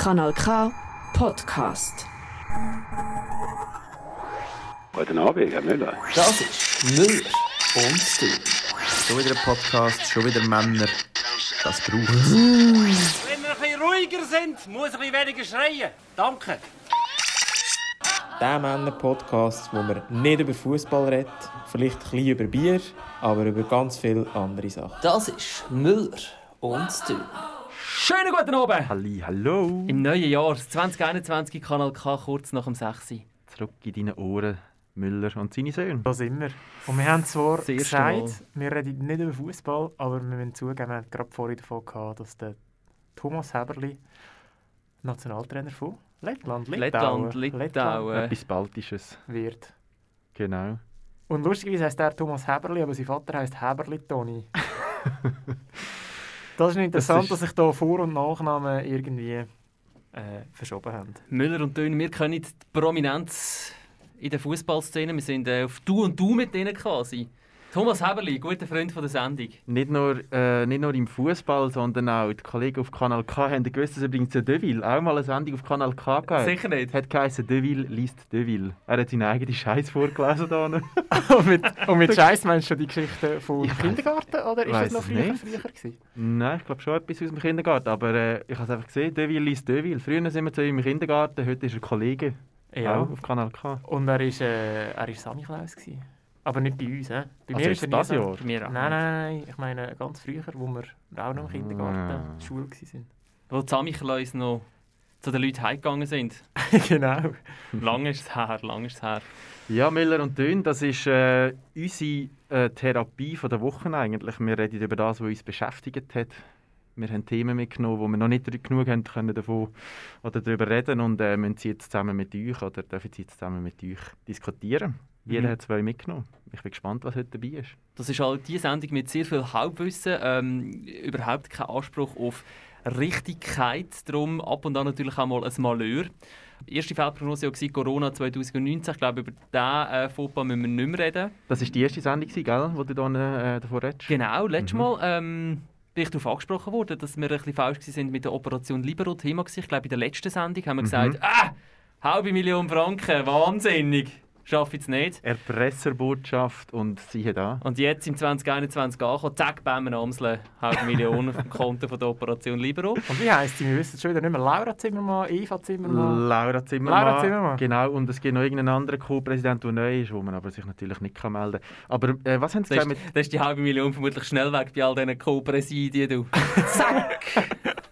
Kanal K Podcast. Guten Abend, Herr Müller. Das ist Müller und du. Schon wieder ein Podcast, schon wieder Männer. Das braucht es. Wenn wir ein bisschen ruhiger sind, muss ich ein bisschen weniger schreien. Danke. Der Männer-Podcast, wo man nicht über Fußball redet, vielleicht ein bisschen über Bier, aber über ganz viele andere Sachen. Das ist Müller und du. Schönen guten Abend! Halli, hallo. Im neuen Jahr, 2021, Kanal K, kurz nach dem 6. Zurück in deine Ohren, Müller und seine Söhne. Da sind wir. Und wir haben zwar Mal. gesagt, wir reden nicht über Fußball, aber wir müssen zugeben, wir haben gerade vorhin davon gehabt, dass der Thomas Heberli Nationaltrainer von Lettland, Litauen, Lettland, Litauen. Etwas Baltisches. wird. Genau. Und lustigerweise heißt er Thomas Heberli, aber sein Vater heißt Heberli Toni. das ist interessant, ist- dass sich da Vor- und Nachnamen irgendwie äh, verschoben haben. Müller und Dön, wir kennen die Prominenz in der Fußballszene. Wir sind äh, auf Du und Du mit denen quasi. Thomas Heberli, guter Freund von der Sendung. Nicht nur, äh, nicht nur im Fußball, sondern auch die Kollegen auf Kanal K haben gewusst, dass übrigens der Deville auch mal eine Sendung auf Kanal K gab. Sicher nicht. Hat geheißen Deville liest Deville. Er hat seinen eigenen Scheiß vorgelesen da. und mit, und mit Scheiß meinst du die Geschichte vom Ich weiss- Kindergarten oder ist das noch früher, nicht. früher gewesen? Nein, ich glaube schon etwas aus dem Kindergarten. Aber äh, ich habe es einfach gesehen, Deville liest Deville. Früher sind wir zu ihm im Kindergarten, heute ist er Kollege. Ja. Auch auf Kanal K. Und er war äh, er ist Sammy Klaus. Gewesen. Aber nicht bei uns. He? Bei Also ist jetzt er das Jahr? Bei mir auch Nein, nein, nein. Ich meine ganz früher, wo wir auch noch im Kindergarten Ah. in der Schule waren. Wo die Samichleus noch zu den Leuten heimgegangen sind. genau. Lang ist es her, lang ist es her. Ja, Müller und Dön, das ist äh, unsere äh, Therapie von der Woche eigentlich. Wir reden über das, was uns beschäftigt hat. Wir haben Themen mitgenommen, wo wir noch nicht genug haben können davon oder darüber reden und äh, müssen sie jetzt zusammen mit euch oder dürfen sie jetzt zusammen mit euch diskutieren. Jeder Mhm. hat zwei mitgenommen. Ich bin gespannt, was heute dabei ist. Das ist halt die Sendung mit sehr viel Halbwissen, ähm, überhaupt kein Anspruch auf Richtigkeit, darum ab und an natürlich auch mal ein Malheur. Die erste Feldprognose war Corona 2019, ich glaube über diesen äh, Fauxpas müssen wir nicht mehr reden. Das war die erste Sendung, gell, wo du da, äh, davon redest? Genau, letztes Mhm. Mal ähm, bin ich darauf angesprochen worden, dass wir ein bisschen falsch waren mit der Operation Libero Thema. Ich glaube in der letzten Sendung haben wir Mhm. gesagt, ah, halbe Million Franken, wahnsinnig, schaffe ich es nicht. Erpresserbotschaft und siehe da. Und jetzt im 2021 angekommen, zack, bam, Amsle, halbe Million auf dem Konto von der Operation Libero. Und wie heisst sie? Wir wissen es schon wieder nicht mehr. Laura Zimmermann, Eva Zimmermann. Laura Zimmermann. Laura Zimmermann. Genau, und es gibt noch irgendeinen anderen Co-Präsident, der neu ist, wo man aber sich natürlich nicht kann melden kann. Aber äh, was haben Sie Das gesagt ist, mit... das ist die halbe Million vermutlich schnell weg bei all diesen Co-Präsidien. du. Zack!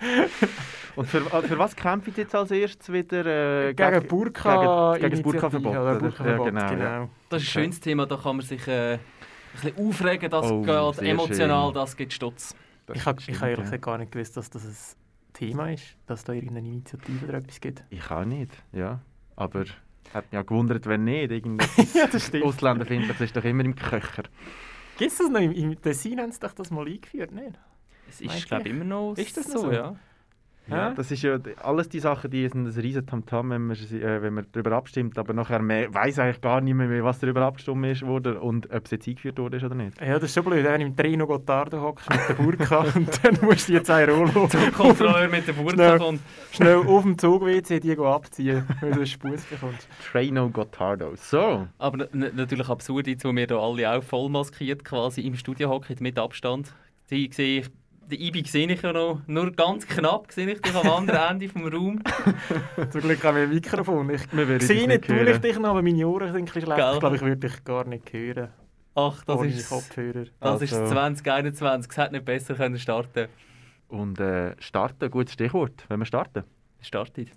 Und für, äh, für was kämpfen Sie jetzt als erstes wieder? Äh, Gegen Burka. Gegen, gegen das Burka-Verbot. Ja, genau. genau. Ja. Das ist ein schönes Thema, da kann man sich äh, ein bisschen aufregen, das Oh, geht sehr emotional, schön. das gibt Stutz. Das Ich habe hab ehrlich ja. gesagt gar nicht gewusst, dass das ein Thema ist, dass da irgendeine Initiative oder etwas gibt. Ich auch nicht, ja. Aber hat mich auch gewundert, wenn nicht. Irgendetwas Ja, das stimmt. Ausländerfindliches ist doch immer im Köcher. Gibt es das noch? Im, Im Tessin haben sie doch das mal eingeführt, nicht? Es ist, glaube ich, immer noch Ist das so, so? ja. Ja, das ist ja alles die Sachen, die sind ein riesen Tamtam, wenn man, sie- äh, wenn man darüber abstimmt, aber nachher man weiß eigentlich gar nicht mehr, was darüber abgestimmt ist wurde und ob es jetzt eingeführt wurde oder nicht. Ja, das ist schon blöd, wenn du im Trino Gottardo hockst mit der Burka und dann musst du jetzt ein Rollo Kontrolleur mit der Burka Schnell. kommt. schnell auf dem Zug-WC die go abziehen, weil du einen Spuss bekommst. Traino Gottardo. So, Aber natürlich absurd, jetzt, wo wir da alle auch voll maskiert quasi im Studio hocken, mit Abstand. Die sehe ich, die Ibi sehe ich ja noch, nur ganz knapp sehe ich dich am anderen Ende vom Raum. Zum Glück haben wir ein Mikrofon. Ich sehe dich nicht, tue ich dich noch, aber meine Ohren sind ein bisschen schlecht. Gell? Ich glaube, ich würde dich gar nicht hören. Ach, das ohne ist, Kopfhörer. das ist Also- 2021, es hätte nicht besser können starten Und äh, starten, gutes Stichwort, wenn wir starten. Startet.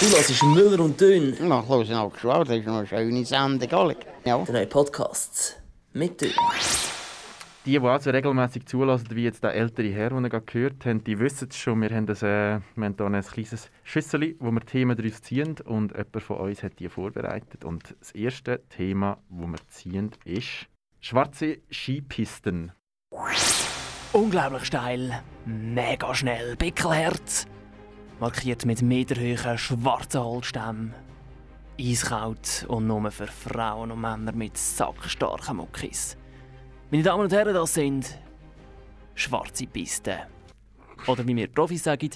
Du hörst Müller und Dön, Na, ich höre auch schon, das ist noch eine schöne Sendung. Ja. drei Podcasts mit Dön. Die, die also regelmäßig zulassen, wie jetzt der ältere Herr, den ihr gerade gehört habt, die wissen es schon. Wir haben, das, äh, wir haben hier ein kleines Schüssel, wo wir Themen draus ziehen und jemand von uns hat die vorbereitet. Und das erste Thema, das wir ziehen, ist schwarze Skipisten. Unglaublich steil, mega schnell, Pickelherz. Markiert mit meterhohen schwarzen Holzstämmen. Eiskalt und nur für Frauen und Männer mit sackstarken Muckis. Meine Damen und Herren, das sind schwarze Pisten. Oder wie wir Profis sagen,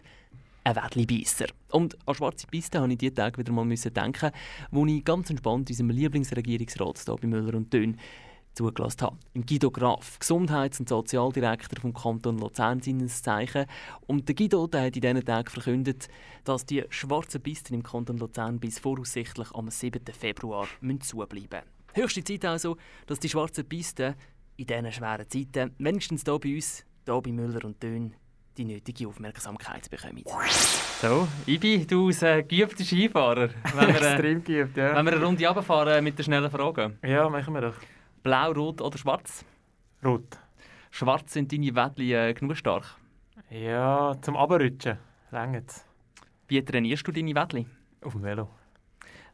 ein Wettli-Beisser. Und an schwarze Piste habe ich diese Tage wieder mal denken, wo ich ganz entspannt unserem Lieblingsregierungsrat hier bei Müller und Dön zugelassen habe. Im Guido Graf, Gesundheits- und Sozialdirektor vom Kanton Luzern, seines Zeichen. Und der Guido der hat in diesen Tagen verkündet, dass die schwarzen Pisten im Kanton Luzern bis voraussichtlich am 7. Februar zubleiben müssen. Höchste Zeit also, dass die schwarzen Pisten in diesen schweren Zeiten, wenigstens hier bei uns, hier bei Müller und Dön, die nötige Aufmerksamkeit bekommen. So, Ibi, du als äh, geübter Skifahrer. Wenn wir, äh, Extrem geübt, ja. wenn wir eine Runde runterfahren mit den schnellen Fragen. Ja, machen wir doch. Blau, Rot oder Schwarz? Rot. Schwarz sind deine Wettli äh, genug stark. Ja, zum Abrutschen. Längt's. Wie trainierst du deine Wettli? Auf dem Velo.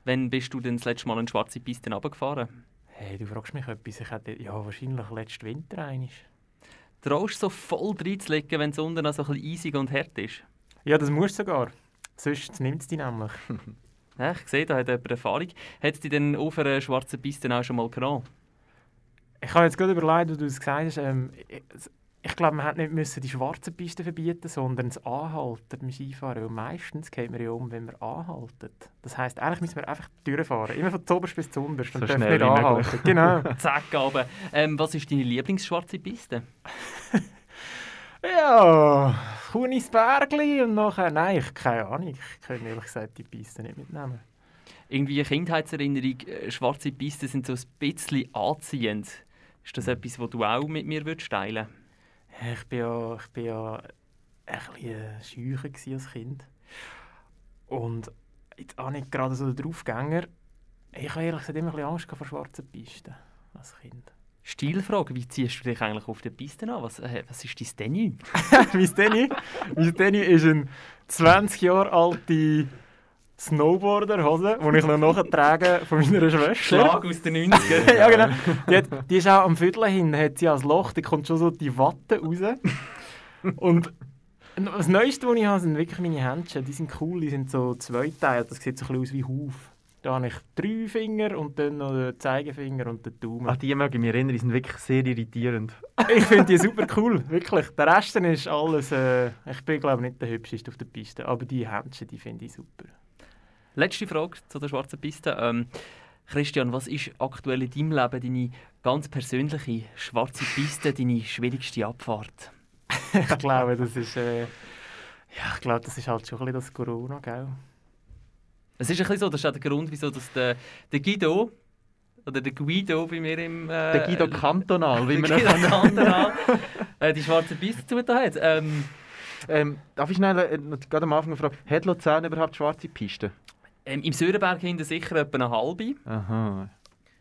Wann bist du denn das letzte Mal eine schwarze Piste runtergefahren? Hey, du fragst mich etwas. Ich hätte, ja, wahrscheinlich letzten Winter einig. Traust du so voll reinzulegen, wenn es unten noch so ein bisschen eisig und hart ist? Ja, das musst du sogar. Sonst nimmt es dich nämlich. Ja, ich sehe, da hat jemand Erfahrung. Hat es dich denn auf einer schwarzen Piste auch schon mal genommen? Ich habe jetzt gerade überlegt, wie du es gesagt hast. Ähm, ich, glaube, man hätte nicht müssen die schwarzen Pisten verbieten sondern das Anhalten beim Skifahren. Weil meistens geht man ja um, wenn man anhaltet. Das heisst, eigentlich müssen wir einfach durchfahren. Immer von zuoberst bis zu unterst. So und dürfen schnell nicht anhalten. Genau. Zack, aber. Ähm, was ist deine Lieblingsschwarze Piste? ja, Kunisbergli und nachher... Nein, ich keine Ahnung. Ich kann ehrlich gesagt die Piste nicht mitnehmen. Irgendwie eine Kindheitserinnerung, äh, schwarze Pisten sind so ein bisschen anziehend. Ist das etwas, was du auch mit mir würdest teilen Ich bin ja, ich bin ja ein bisschen schücher gewesen als Kind. Und jetzt auch nicht gerade so der Draufgänger. Ich habe ehrlich gesagt immer ein bisschen Angst vor schwarzen Pisten als Kind. Stilfrage, wie ziehst du dich eigentlich auf der Piste an? Was, äh, was ist dein Tenue? mein Danny ist eine 20 Jahre alte Snowboarder-Hose, die ich noch nachtrage von meiner Schwester. Schlag aus den 90ern. ja, genau. Die, hat, die ist auch am Viertel hin, hat sie als Loch, da kommt schon so die Watte raus. Und das Neueste, was ich habe, sind wirklich meine Händchen. Die sind cool, die sind so zweiteilt. Das sieht so ein bisschen aus wie Huf. Da habe ich drei Finger und dann noch den Zeigefinger und den Daumen. An die mag ich mich erinnern, die sind wirklich sehr irritierend. Ich finde die super cool, wirklich. Der Rest ist alles... Äh, ich bin glaube nicht der Hübscheste auf der Piste, aber die Händchen, die finde ich super. Letzte Frage zu der schwarzen Piste. Ähm, Christian, was ist aktuell in deinem Leben deine ganz persönliche schwarze Piste, deine schwierigste Abfahrt? ich glaube, das ist... Äh, ja, ich glaube, das ist halt schon ein bisschen das Corona, gell? Es ist ein bisschen so, das ist auch der Grund, wieso dass der, der Guido, oder der Guido bei mir im... Äh, Der Guido Kantonal, wie man ihn Guido Kantonal, äh, die schwarze Piste zugetan hat. Ähm, ähm, Darf ich schnell äh, gerade am Anfang fragen, hat Luzern überhaupt schwarze Pisten? Ähm, Im Sörenberg hinten sicher etwa eine halbe. Aha.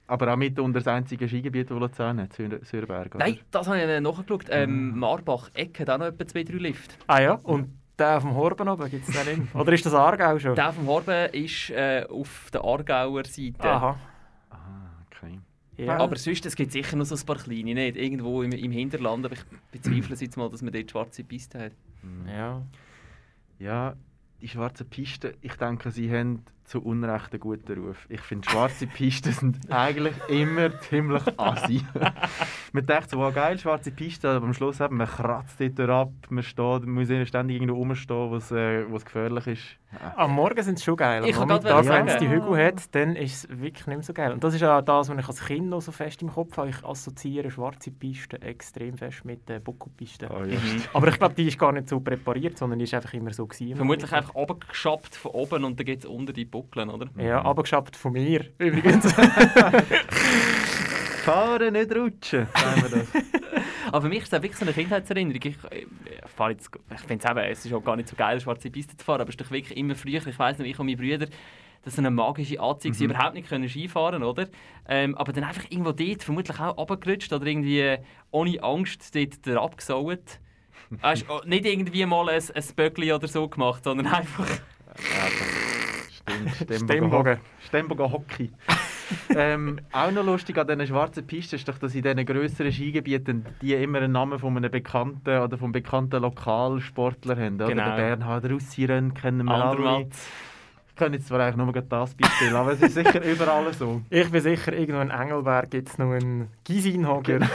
Aber auch mitunter das einzige Skigebiet, das Luzern hat, Sürberg, oder? Nein, das habe ich nachgeschaut. Ähm, Marbach-Eck hat auch noch etwa zwei, drei Lifte. Ah ja, und der auf dem Horben oben gibt es den nicht. Oder ist das Aargau schon? Der vom Horben ist äh, auf der Aargauer Seite. Aha. Ah, okay. Ja. Aber sonst, es gibt sicher noch so ein paar kleine, nicht? Irgendwo im, im Hinterland, aber ich bezweifle es jetzt mal, dass man dort schwarze Piste hat. ja. Ja, die schwarzen Pisten, ich denke, sie haben zu Unrecht einen guten Ruf. Ich finde, schwarze Pisten sind eigentlich immer ziemlich assi. man denkt so, wow, geil, schwarze Piste, aber am Schluss eben, man kratzt dort ab, man steht, man muss ständig irgendwo rumstehen, wo es äh, gefährlich ist. Am Morgen sind sie schon geil. Ich Am Nachmittag, wenn es die Hügel hat, dann ist es wirklich nicht mehr so geil. Und das ist auch das, was ich als Kind noch so fest im Kopf habe. Ich assoziiere schwarze Pisten extrem fest mit der Buckelpiste. Oh, ja. Aber ich glaube, die ist gar nicht so präpariert, sondern die ist einfach immer so gewesen. Vermutlich einfach runtergeschappt von oben und dann geht es unter die Buckeln, oder? Ja, abgeschafft von mir, übrigens. Fahren, nicht rutschen, sagen wir das. Aber für mich ist es wirklich so eine Kindheitserinnerung. Ich, ich, fahre jetzt, ich finde es eben, es ist auch gar nicht so geil, schwarze Piste zu fahren, aber es ist doch wirklich immer früher, ich weiss noch, ich und meine Brüder, das ist eine magische Anziehung, sie überhaupt nicht können Skifahren, oder? Ähm, aber dann einfach irgendwo dort, vermutlich auch runtergerutscht oder irgendwie äh, ohne Angst dort der abgesaut. Hast oh, nicht irgendwie mal ein, ein Böckli oder so gemacht, sondern einfach... Stimmt, Stembogen. Stembogen. Stembogen Hockey. ähm, auch noch lustig an diesen schwarzen Pisten ist doch, dass in diesen grösseren Skigebieten die immer einen Namen von einem bekannten oder vom bekannten Lokalsportler haben. Oder? Genau. Der Bernhard Russiren kennen wir alle. Ich kann jetzt zwar eigentlich nur das Beispiel, aber es ist sicher überall so. ich bin sicher, irgendwo in Engelberg gibt es noch einen Gisinhager.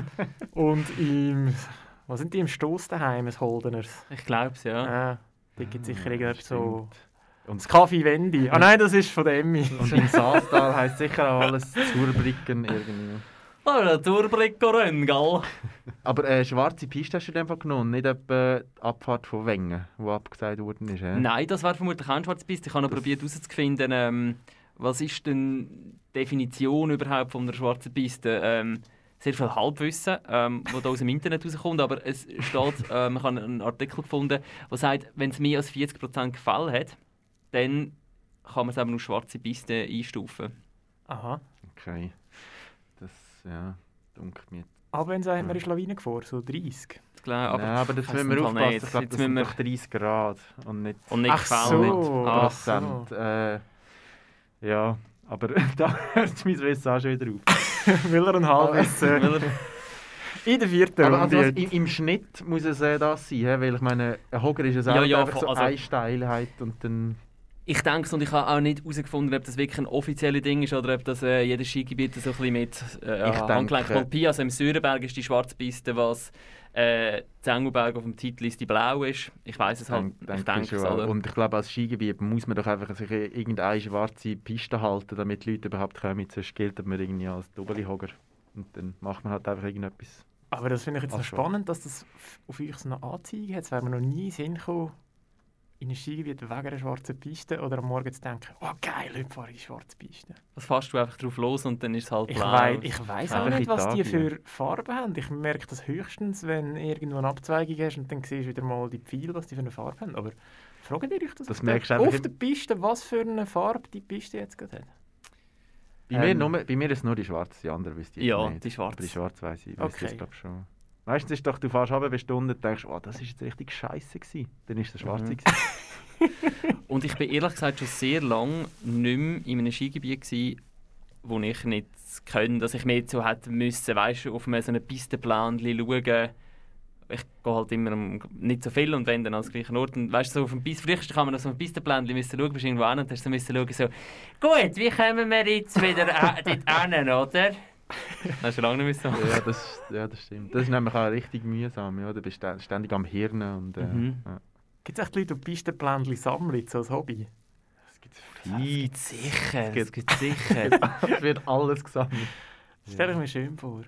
Und im... Was sind die im Stoss daheim, ein Holdeners? Ich glaube es, ja. Ja. Da gibt es sicher irgendetwas so... Ah, stimmt. Das Kaffee Wendy. Ah nein, das ist von der Emmy. Und im Saastal heisst sicher auch alles Zurbricken irgendwie. Oh, Durchblick rennen, gell? Aber äh, schwarze Piste hast du in dem Fall genommen, nicht etwa die Abfahrt von Wengen, die abgesagt worden ist. Äh? Nein, das wäre vermutlich auch ein schwarze Piste. Ich habe noch probiert herauszufinden, ähm, was ist denn die Definition überhaupt von einer schwarzen Piste? Ähm, sehr viel Halbwissen, ähm, wo da aus dem Internet rauskommt, aber es steht, ähm, ich habe einen Artikel gefunden, der sagt, wenn es mehr als 40% Gefälle hat, dann kann man es eben als schwarze Piste einstufen. Aha. Okay. Das, ja, dunkelt mir. Aber wenn sagt man ist Lawine gefahren, so 30. Ich glaube, Aber, ja, aber das müssen wir aufpassen. nicht. Ich glaube, das sind wir- doch 30 Grad und nicht Und nicht Ach so. Nicht. Ach Prozent. Äh, ja, aber da hört mein Wissen auch schon wieder auf. Will er ein er- in der vierten Aber also, was, Runde. im, im Schnitt muss es äh, das sein, weil ich meine, ein Hocker ist ja Ja, auch ja, einfach so also- eine Steilheit und dann... Ich denke es und ich habe auch nicht herausgefunden, ob das wirklich ein offizielles Ding ist oder ob das äh, jedes Skigebiet so ein bisschen mit äh, Ich Handgelenk denke- Alpin, also im Sürenberg ist die schwarze Piste, was äh, Zengelberg auf dem Titel ist die blau ist. Ich weiß es halt, Denk- ich denke es, schon. oder? Und ich glaube, als Skigebiet muss man doch einfach sich in irgendeine schwarze Piste halten, damit die Leute überhaupt kommen. Sonst gilt man irgendwie als Doppelhogger. Und dann macht man halt einfach irgendetwas. Aber das finde ich jetzt noch spannend, dass das auf euch so eine Anzeige hat. Es wäre mir noch nie Sinn gekommen, in ein Skigebiet wegen einer schwarzen Piste oder am Morgen zu denken, oh geil, heute fahre ich die schwarze Piste. Das fährst du einfach drauf los und dann ist es halt Ich, blau. wei ich weiss auch nicht, was die für Farben haben. Ich merke das höchstens, wenn irgendwo eine Abzweigung hast und dann siehst du wieder mal die Pfeile, was die für eine Farbe haben. Aber fragt ihr euch das, Das auf merkst einfach auf der Piste, was für eine Farbe die Piste jetzt gerade hat? Bei, mir, Ähm. nur, bei mir ist es nur die schwarze, die andere ich jetzt Ja, nicht. die schwarze. Aber die schwarze weiss ich, Okay. okay. glaube schon. Meistens ist doch, du fährst runter, bist Stunde und denkst, oh, das ist jetzt richtig scheiße gewesen. Dann ist es schwarze Mhm. Und ich bin ehrlich gesagt schon sehr lange nicht mehr in einem Skigebiet gewesen, wo ich nicht können, dass ich mehr so hätte müssen, weißt du, auf einem so einem Pistenplan schauen. Ich gehe halt immer am- nicht so viel und wenn dann an den gleichen Ort. Und weißt du, so auf dem Pist früher kann man auf so einem Pistenplan müssen schauen, bist irgendwo hin und hast so müssen schauen, so, gut, wie kommen wir jetzt wieder dort hin, oder? Das ist schon lange nicht mehr so. ja, das, ja, das stimmt. Das ist nämlich auch richtig mühsam. Ja. Du bist stä- ständig am Hirn. Und, äh, Mhm. ja. Gibt es echt Leute, die Pistenpläne sammeln, so als Hobby? Es gibt Es viel. sicher, es gibt- gibt sicher. Es wird alles gesammelt. Das stelle ich mir schön vor.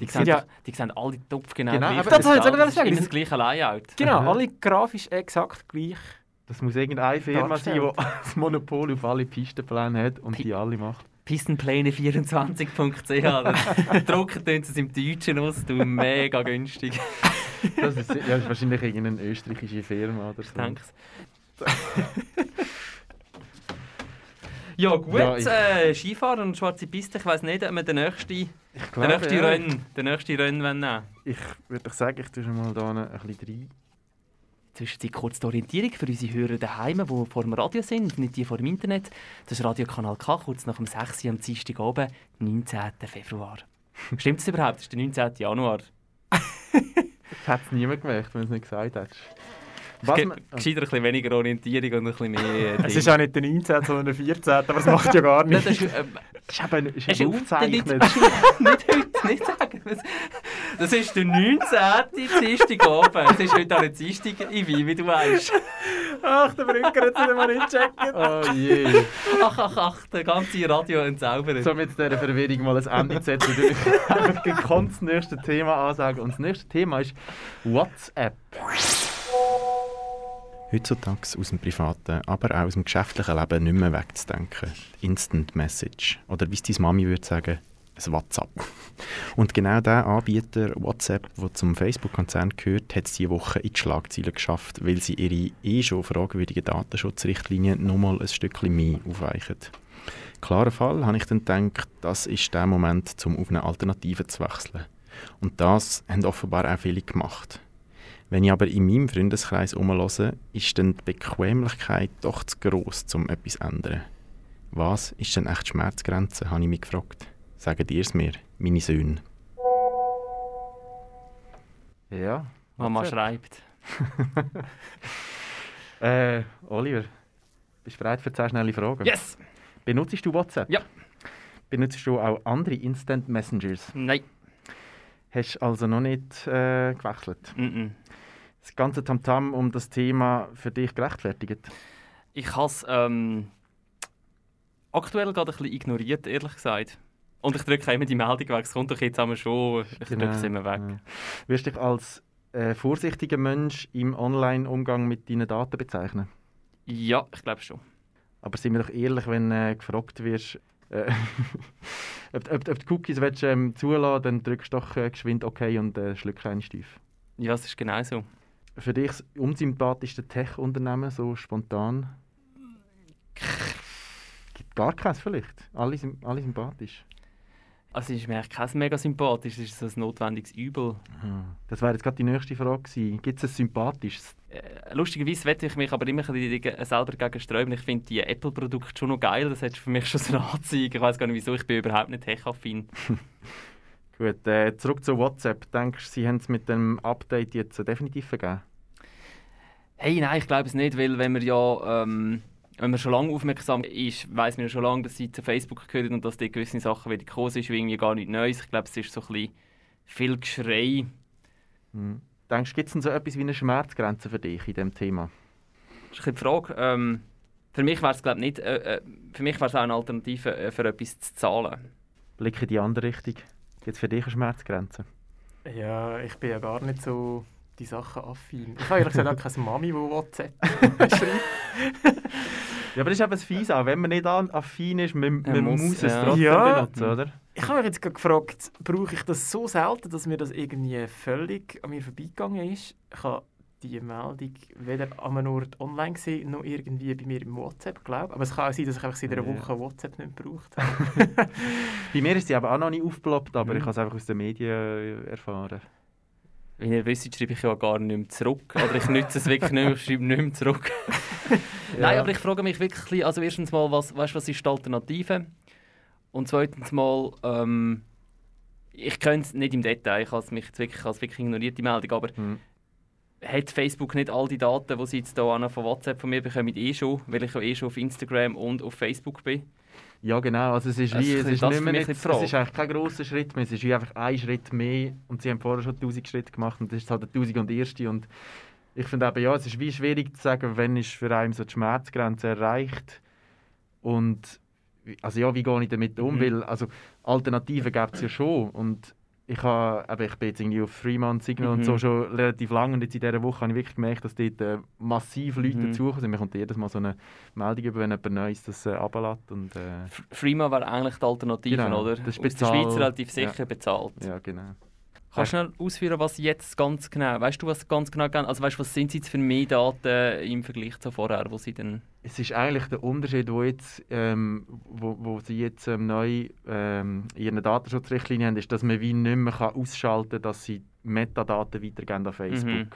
Die sehen, ja- die sehen alle Topf genau, Genau, gleich das ist sagen, immer die das gleiche Layout. Genau, Mhm. alle grafisch exakt gleich. Das muss irgendeine Firma sein, die das Monopol auf alle Pistenpläne hat und Pi- die alle macht. Pistenpläne24.ch. Drucken tun sie es im Deutschen aus, du mega günstig. Das ist, ja, ist wahrscheinlich irgendeine österreichische Firma oder so. Thanks. Ja gut, Ja, ich- äh, Skifahren und schwarze Piste, ich weiß nicht, ob wir den nächsten, Ich den glaube, nächsten ja. Rennen, den nächsten Rennen nehmen Ich würde sagen, ich tue schon mal da ein bisschen rein. Zwischenzeit kurz die Orientierung für unsere Hörer daheim, die vor dem Radio sind, nicht die vor dem Internet. Das Radiokanal K, kurz nach dem 6 Uhr am Dienstag oben, 19. Februar. Stimmt das überhaupt? Das ist der 19. Januar. Das hätte es niemand gemerkt, wenn du es nicht gesagt hättest. Was Ge man, gescheiter ein bisschen weniger Orientierung und ein bisschen mehr. Äh, Es ist auch nicht der 19., sondern der 14., aber das macht ja gar nichts. das ist, ähm, ist eben ist Es ist eben ein aufgezeichnet. nicht heute, nicht sagen. Das- ist der 19. Dienstag oben. Es ist heute auch nicht Dienstag, Ivi, wie du weißt. Ach, der Brücker hat es wieder mal nicht gecheckt. Oh je. Ach, ach, ach, der ganze Radio entzaubert. So mit dieser Verwirrung mal ein Ende zu setzen, würde ich einfach gekonnt das nächste Thema ansagen. Und das nächste Thema ist WhatsApp. Heutzutage aus dem privaten, aber auch aus dem geschäftlichen Leben nicht mehr wegzudenken. Instant Message. Oder wie es deine Mami würde sagen, ein WhatsApp. Und genau der Anbieter WhatsApp, der zum Facebook-Konzern gehört, hat es diese Woche in die Schlagzeilen geschafft, weil sie ihre eh schon fragwürdigen Datenschutzrichtlinien nochmal ein Stückchen mehr aufweichen. Klarer Fall, habe ich dann gedacht, das ist der Moment, um auf eine Alternative zu wechseln. Und das haben offenbar auch viele gemacht. Wenn ich aber in meinem Freundeskreis herumhöre, ist dann die Bequemlichkeit doch zu gross, um etwas zu ändern. Was ist denn echt Schmerzgrenze, habe ich mich gefragt. Sagen ihr es mir, meine Söhne. Ja. Mama schreibt. Äh, Oliver, bist du bereit für 10 schnelle Fragen? Yes! Benutzt du WhatsApp? Ja. Benutzt du auch andere Instant Messengers? Nein. Hast du also noch nicht äh, gewechselt? Mm -mm. Das ganze Tamtam um das Thema für dich gerechtfertigt? Ich habe es ähm, aktuell gerade ein bisschen ignoriert, ehrlich gesagt. Und ich drücke immer die Meldung weg. Es kommt doch jetzt einmal schon. Ich drücke es immer weg. Ja. Wirst du dich als äh, vorsichtiger Mensch im Online-Umgang mit deinen Daten bezeichnen? Ja, ich glaube schon. Aber sind wir doch ehrlich, wenn äh, gefragt wirst, äh, ob, ob, ob die Cookies willst, ähm, zulassen dann drückst du doch äh, geschwind OK und äh, schluckst einen Stief. Ja, es ist genau so. Für dich das unsympathischste Tech-Unternehmen, so spontan? Gibt gar keins vielleicht. Alle, alle sympathisch. Also es ist mir eigentlich kein mega sympathisch, es ist so ein notwendiges Übel. Das wäre jetzt gerade die nächste Frage gewesen. Gibt es ein sympathisches? Äh, lustigerweise wette ich mich aber immer ein bisschen gegen- selber gegen sträuben. Ich finde die Apple-Produkte schon noch geil, das hat für mich schon so eine Anzeige. Ich weiß gar nicht wieso, ich bin überhaupt nicht tech-affin. Gut, äh, zurück zu WhatsApp. Denkst du, sie haben es mit dem Update jetzt definitiv vergeben? Hey, nein, ich glaube es nicht, weil wenn man ja, ähm, wenn man schon lange aufmerksam ist, weiß man ja schon lange, dass sie zu Facebook gehören und dass dort gewisse Sachen wieder gekommen sind, ist irgendwie gar nichts Neues. Ich glaube, es ist so ein bisschen viel Geschrei. Hm. Denkst du, gibt es denn so etwas wie eine Schmerzgrenze für dich in diesem Thema? Das ist ein bisschen die Frage. Ähm, für mich wäre es glaube nicht, äh, äh, für mich wäre es auch eine Alternative, äh, für etwas zu zahlen. Blick in die andere Richtung. Gibt es für dich eine Schmerzgrenze? Ja, ich bin ja gar nicht so die Sachen affin. Ich habe ehrlich gesagt auch keine Mami, die WhatsApp schreibt. Ja, aber das ist eben das Fies auch. Wenn man nicht affin ist, man, man muss, muss, es ja. trotzdem Ja. benutzen, oder? Ich habe mich jetzt gerade gefragt, brauche ich das so selten, dass mir das irgendwie völlig an mir vorbeigegangen ist? Ich habe die Meldung weder an einem Ort online gesehen, noch irgendwie bei mir im WhatsApp, glaube Aber es kann auch sein, dass ich einfach seit einer Ja. Woche WhatsApp nicht gebraucht habe. Bei mir ist sie aber auch noch nicht aufgeploppt, aber Mhm. ich habe es einfach aus den Medien äh, erfahren. Wie ihr wisst, schreibe ich ja gar nicht mehr zurück. Oder ich nütze es wirklich nicht mehr, ich schreibe nicht mehr zurück. Nein, aber ich frage mich wirklich, also erstens mal, was, weißt, was ist die Alternative? Und zweitens mal, ähm, ich kenne es nicht im Detail, ich habe es wirklich, ich habe es wirklich ignoriert, die Meldung, aber Mhm. Hat Facebook nicht all die Daten, die sie jetzt hier von WhatsApp von mir bekommen, eh schon, weil ich ja eh schon auf Instagram und auf Facebook bin? Ja, genau. Also es ist, Also wie, es ist, nicht mehr nicht, es ist eigentlich kein grosser Schritt mehr. Es ist wie einfach ein Schritt mehr und sie haben vorher schon 1000 Schritte gemacht und das ist halt der 1000 und erste. Und ich finde eben, ja, es ist wie schwierig zu sagen, wenn ist für einen so die Schmerzgrenze erreicht und wie- also ja, wie gehe ich damit um? Mhm. Weil also Alternativen gibt es ja schon und ich, habe, eben, ich bin jetzt irgendwie auf Freeman, Signal und Mhm. so schon relativ lange und jetzt in dieser Woche habe ich wirklich gemerkt, dass dort äh, massiv Leute Mhm. dazukommen sind. Mir kommt jedes Mal so eine Meldung über, wenn jemand Neues das äh, runterlässt und äh, F- Freema wäre eigentlich die Alternative, Genau, oder? das ist Aus der Schweiz relativ ja. sicher bezahlt. ja, genau. Kannst du schnell ausführen, was jetzt ganz genau, weißt du, was ganz genau, also weißt, was sind jetzt für mehr Daten im Vergleich zu vorher, wo sie dann... Es ist eigentlich der Unterschied, wo, jetzt, ähm, wo, wo sie jetzt ähm, neu ähm, in ihren Datenschutzrichtlinien haben, ist, dass man wie nicht mehr kann ausschalten kann, dass sie Metadaten weitergeben an Facebook. Mhm.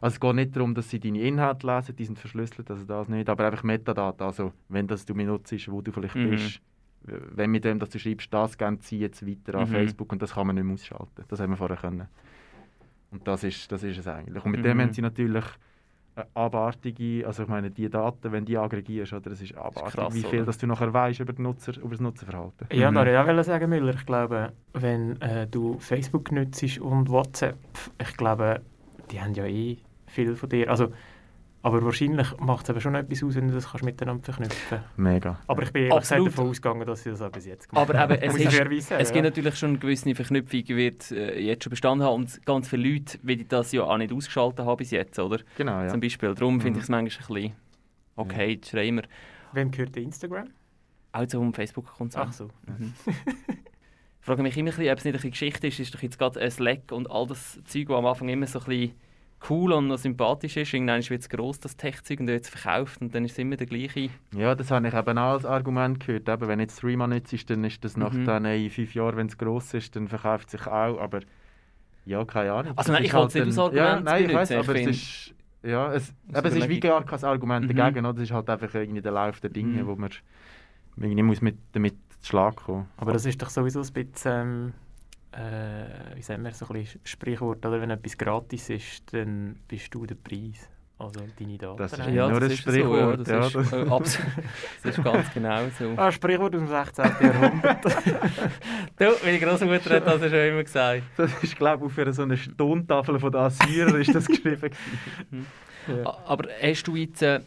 Also es geht nicht darum, dass sie deine Inhalte lesen, die sind verschlüsselt, also das nicht, aber einfach Metadaten, also wenn das du mir nutzt, wo du vielleicht Mhm. bist, wenn mit dem, dass du schreibst, das geben sie jetzt weiter an Mhm. Facebook und das kann man nicht mehr ausschalten. Das haben wir vorher können. Und das ist, das ist es eigentlich. Und mit dem Mhm. haben sie natürlich eine abartige, also ich meine, die Daten, wenn die aggregierst, oder, es ist abartig, krass, wie viel dass du nachher weißt über, den Nutzer, über das Nutzerverhalten. Ja, Mhm. da ich auch wollen sagen, Müller. Ich glaube, wenn äh, du Facebook nutzt und WhatsApp, ich glaube, die haben ja eh viel von dir. Also, aber wahrscheinlich macht es eben schon etwas aus, wenn du das kannst miteinander verknüpfen Mega. Aber ich bin ehrlich gesagt Absolut. davon ausgegangen, dass sie das auch bis jetzt gemacht Aber haben. eben, es, ist, es ja. gibt natürlich schon eine gewisse Verknüpfung, die wird äh, jetzt schon bestanden haben und ganz viele Leute will das ja auch nicht ausgeschaltet haben bis jetzt, oder? Genau, ja. Zum Beispiel. Darum finde Mhm. ich es manchmal ein bisschen okay, jetzt schreien wir. Wem gehört der Instagram? Auch zum Facebook-Account. Ach so. Mhm. Ich frage mich immer, ob es nicht ein bisschen Geschichte ist. Ist doch jetzt gerade ein Slack und all das Zeug, das am Anfang immer so ein bisschen cool und noch sympathisch ist. Irgendwann wird es gross, das Tech-Zeug, und es verkauft und dann ist es immer der gleiche. Ja, das habe ich eben auch als Argument gehört. Eben, wenn jetzt Threema nicht ist, dann ist das nach Mhm. dann in fünf Jahren, wenn es gross ist, dann verkauft es sich auch. Aber ja, keine Ahnung. Also nein, ich wollte es nicht als Ja, Argument nein, ich weiß, benutzen. Ich aber es ist... Ja, es, eben, es ist wie gar kein Argument Mhm. dagegen. Oder? Es ist halt einfach irgendwie der Lauf der Dinge, Mhm. wo man irgendwie muss mit, damit zu Schlag kommen Aber das ist doch sowieso ein bisschen, ähm, äh, wie sagen wir, so ein Sprichwort, oder? Wenn etwas gratis ist, dann bist du der Preis. Also deine Daten. Das ist ja, nur ein das ist so, Sprichwort. das, ja, ist, das- äh, absolut, das ist ganz genau so. Ah, Sprichwort aus dem 16. Jahrhundert. Du, meine Großmutter hat das ja schon immer gesagt. Das ist, glaube ich, auf einer so einer Tontafel von den Assyrern ist das geschrieben. gewesen. A- Aber hast du jetzt, äh,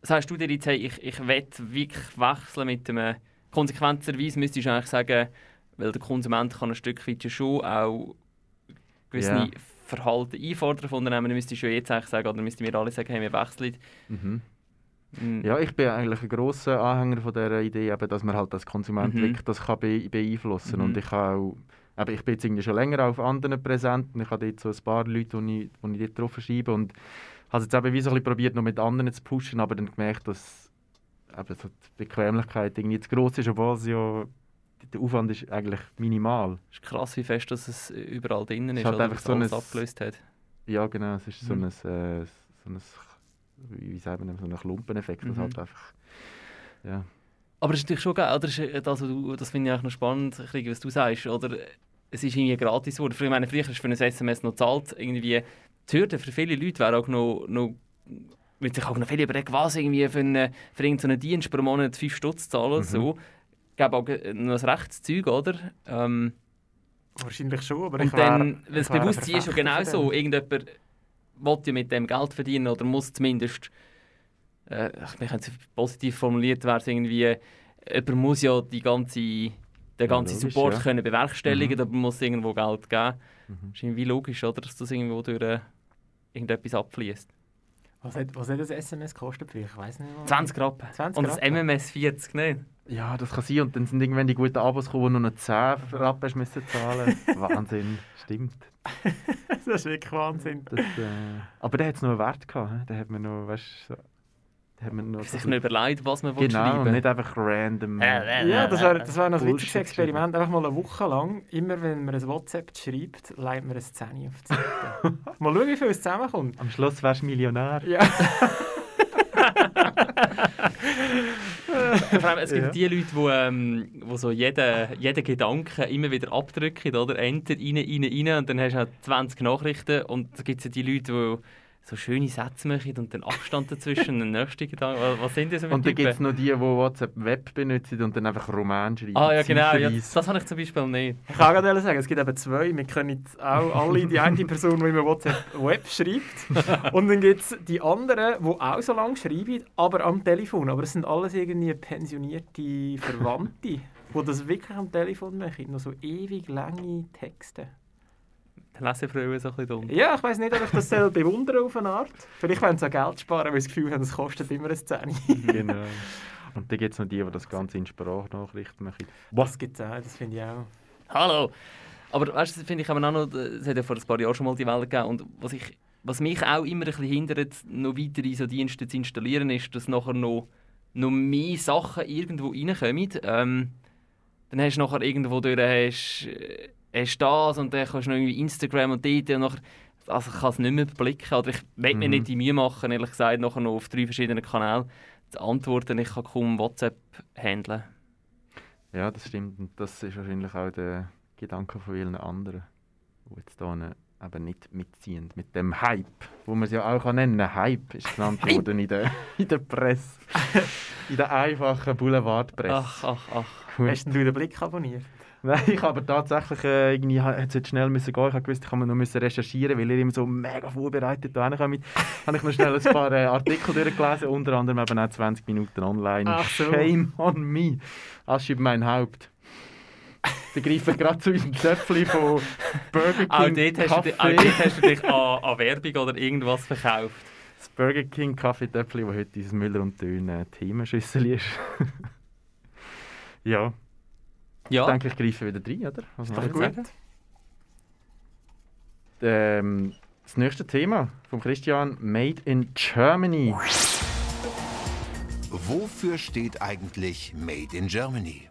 sagst du dir jetzt, hey, ich, ich will wirklich wechseln mit einem konsequenterweise müsstest du eigentlich sagen, weil der Konsument kann ein Stück weit schon auch gewisse Ja. Verhalten einfordern von Unternehmen, dann müsstest du ja jetzt eigentlich sagen, oder müssten wir alle sagen, hey, wir wechseln. Mhm. Mm, Ja, ich bin eigentlich ein grosser Anhänger von dieser Idee, eben, dass man halt als Konsument Mhm. wirklich das kann be beeinflussen Mhm. Und ich auch, eben, ich bin jetzt irgendwie schon länger auf anderen präsent und ich habe dort so ein paar Leute, die ich, die ich dort drauf schreibe und habe es jetzt eben wie so ein bisschen probiert, noch mit anderen zu pushen, aber dann gemerkt, dass eben so die Bequemlichkeit irgendwie zu gross ist, obwohl es ja, der Aufwand ist eigentlich minimal. ist krass, wie fest dass es überall drinnen Es ist, ist halt einfach so alles ein- abgelöst hat. Ja, genau, es ist so Mhm. ein, äh, so ein wie sagt man, so ein Klumpeneffekt, das Mhm. halt einfach, ja. Aber es ist natürlich schon geil, oder? Es ist, äh, Das, das finde ich eigentlich noch spannend, was du sagst. Oder? Es ist irgendwie gratis geworden. Ich meine, früher hast du für ein SMS noch gezahlt. Irgendwie, die Hürde für viele Leute wäre auch noch, noch würde sich auch noch viele überlegen, was irgendwie für einen, für irgendeinen Dienst pro Monat 5 Stutz zahlen. Mhm. So. Gäbe auch äh, noch ein Rechtszeug, oder? Ähm, Wahrscheinlich schon, aber ich und dann, wär- weil das ich ein Bewusstsein ist ja genau so. Irgendjemand will ja mit dem Geld verdienen oder muss zumindest, äh, ich jetzt positiv formuliert, wäre es irgendwie, jemand muss ja die ganze, den ganzen logisch, Support ja. können bewerkstelligen, Mhm. da muss es irgendwo Geld geben. Mhm. Das ist irgendwie logisch, oder, dass das irgendwo durch äh, irgendetwas abfließt. Was hat, was hat das SMS gekostet früher? Ich weiß nicht. mehr. 20 Rappen. 20 Und das? MMS 40, nicht? Ja, das kann sein. Und dann sind irgendwann die guten Abos gekommen, wo du noch 10 Rappen müssen zahlen Wahnsinn, stimmt. das ist wirklich Wahnsinn. Das, äh, aber der hat es noch einen Wert gehabt. Der hat man noch, weißt du, so, der hat man noch Sich noch überlegt, was man Genau, schreiben und nicht einfach random. Ja, das wäre das wär noch ein witziges Experiment. Einfach mal eine Woche lang, immer wenn man ein WhatsApp schreibt, leitet man eine Szene auf die Seite. mal schauen, wie viel es zusammenkommt. Am Schluss wärst du Millionär. Ja. Vor allem, es gibt Ja. die Leute, die, ähm, wo so jeden, jeden Gedanken immer wieder abdrücken, oder? Enter, rein, rein, rein und dann hast du halt 20 Nachrichten und da gibt es ja die Leute, die so schöne Sätze machen und dann Abstand dazwischen und den nächsten Gedanken. Was- sind das für Und dann gibt es noch die, die WhatsApp Web benutzen und dann einfach Roman schreiben. Ah ja, genau. Ja, das habe ich zum Beispiel nicht. Ich kann gerade sagen, es gibt eben zwei. Wir können jetzt auch alle die eine Person, die immer WhatsApp Web schreibt. Und dann gibt es die anderen, die auch so lange schreiben, aber am Telefon. Aber es sind alles irgendwie pensionierte Verwandte, die das wirklich am Telefon machen. Noch so ewig lange Texte. Die Lesefrauen so ein bisschen dumm. Ja, ich weiß nicht, ob ich das soll bewundern auf eine Art. Vielleicht wollen sie auch Geld sparen, weil sie das Gefühl haben, es kostet immer eine Szene. genau. Und dann gibt es noch die, die das Ganze in Sprachnachrichten machen. Was gibt es auch? Das finde ich auch. Hallo! Aber weißt du, das finde ich auch noch, es hat ja vor ein paar Jahren schon mal die Welt gegeben. Und was, ich, was mich auch immer ein bisschen hindert, noch weitere so Dienste zu installieren, ist, dass nachher noch, noch mehr Sachen irgendwo reinkommen. Ähm, dann hast du nachher irgendwo durch hast, äh, hast das und dann kannst du noch irgendwie Instagram und dort und nachher, also ich kann es nicht mehr überblicken. Oder ich will mir Mhm. nicht die Mühe machen, ehrlich gesagt, nachher noch auf drei verschiedenen Kanälen zu antworten. Ich kann kaum WhatsApp handeln. Ja, das stimmt. Und das ist wahrscheinlich auch der Gedanke von vielen anderen, die jetzt hier eben nicht mitziehen. Mit dem Hype, wo man es ja auch kann nennen kann. Hype ist genannt worden in der, in der Presse. in der einfachen Boulevardpresse. Ach, ach, ach. Gut. Hast du den Blick abonniert? Nein, ich habe tatsächlich äh, irgendwie ha- hat's jetzt schnell müssen gehen. Ich habe gewusst, ich kann noch müssen recherchieren, weil ihr immer so mega vorbereitet da kommt. habe ich noch schnell ein paar äh, Artikel durchgelesen, unter anderem eben auch 20 Minuten online. Ach so. Shame on me. Asche über mein Haupt. Die greifen gerade zu unserem Töpfchen von Burger Auch King dort, hast du, auch dort hast du dich an, an Werbung oder irgendwas verkauft. Das Burger King Kaffeetöpfchen, wo heute dieses Müller und Dön äh, Themenschüssel ist. ja, Ja, ich denke, ich greife wieder rein, oder? Was Ist doch gut. Ähm, das nächste Thema von Christian, Made in Germany. Wofür steht eigentlich Made in Germany?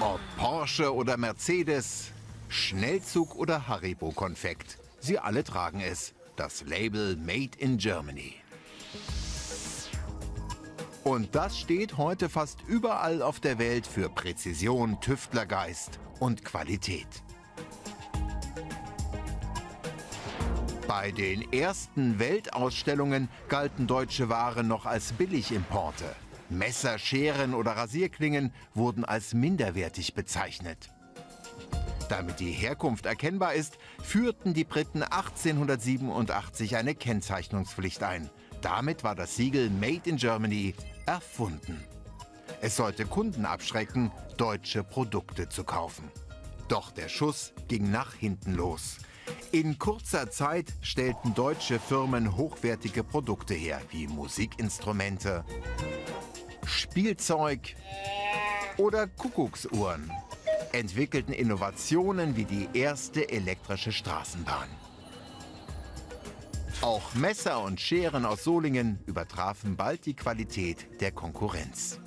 Ob Porsche oder Mercedes, Schnellzug oder Haribo-Konfekt, sie alle tragen es, das Label Made in Germany. Und das steht heute fast überall auf der Welt für Präzision, Tüftlergeist und Qualität. Bei den ersten Weltausstellungen galten deutsche Waren noch als Billigimporte. Messer, Scheren oder Rasierklingen wurden als minderwertig bezeichnet. Damit die Herkunft erkennbar ist, führten die Briten 1887 eine Kennzeichnungspflicht ein. Damit war das Siegel Made in Germany erfunden. Es sollte Kunden abschrecken, deutsche Produkte zu kaufen. Doch der Schuss ging nach hinten los. In kurzer Zeit stellten deutsche Firmen hochwertige Produkte her, wie Musikinstrumente, Spielzeug oder Kuckucksuhren, entwickelten Innovationen wie die erste elektrische Straßenbahn. Auch Messer und Scheren aus Solingen übertrafen bald die Qualität der Konkurrenz.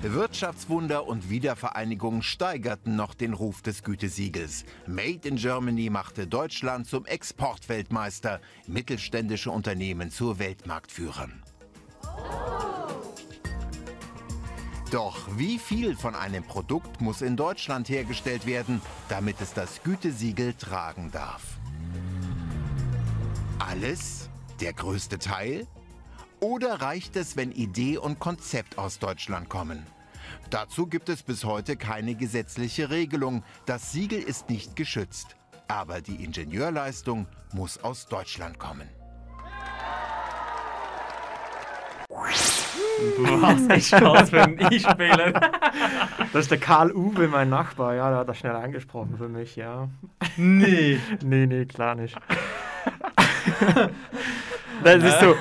Wirtschaftswunder und Wiedervereinigung steigerten noch den Ruf des Gütesiegels. Made in Germany machte Deutschland zum Exportweltmeister, mittelständische Unternehmen zu Weltmarktführern. Doch wie viel von einem Produkt muss in Deutschland hergestellt werden, damit es das Gütesiegel tragen darf? Alles? Der größte Teil? Oder reicht es, wenn Idee und Konzept aus Deutschland kommen? Dazu gibt es bis heute keine gesetzliche Regelung. Das Siegel ist nicht geschützt. Aber die Ingenieurleistung muss aus Deutschland kommen. Was ist das für ein Einspieler? Das ist der Karl Uwe, mein Nachbar. Ja, der hat das schnell angesprochen für mich, ja. Nee. nee, nee, klar nicht. das ist so.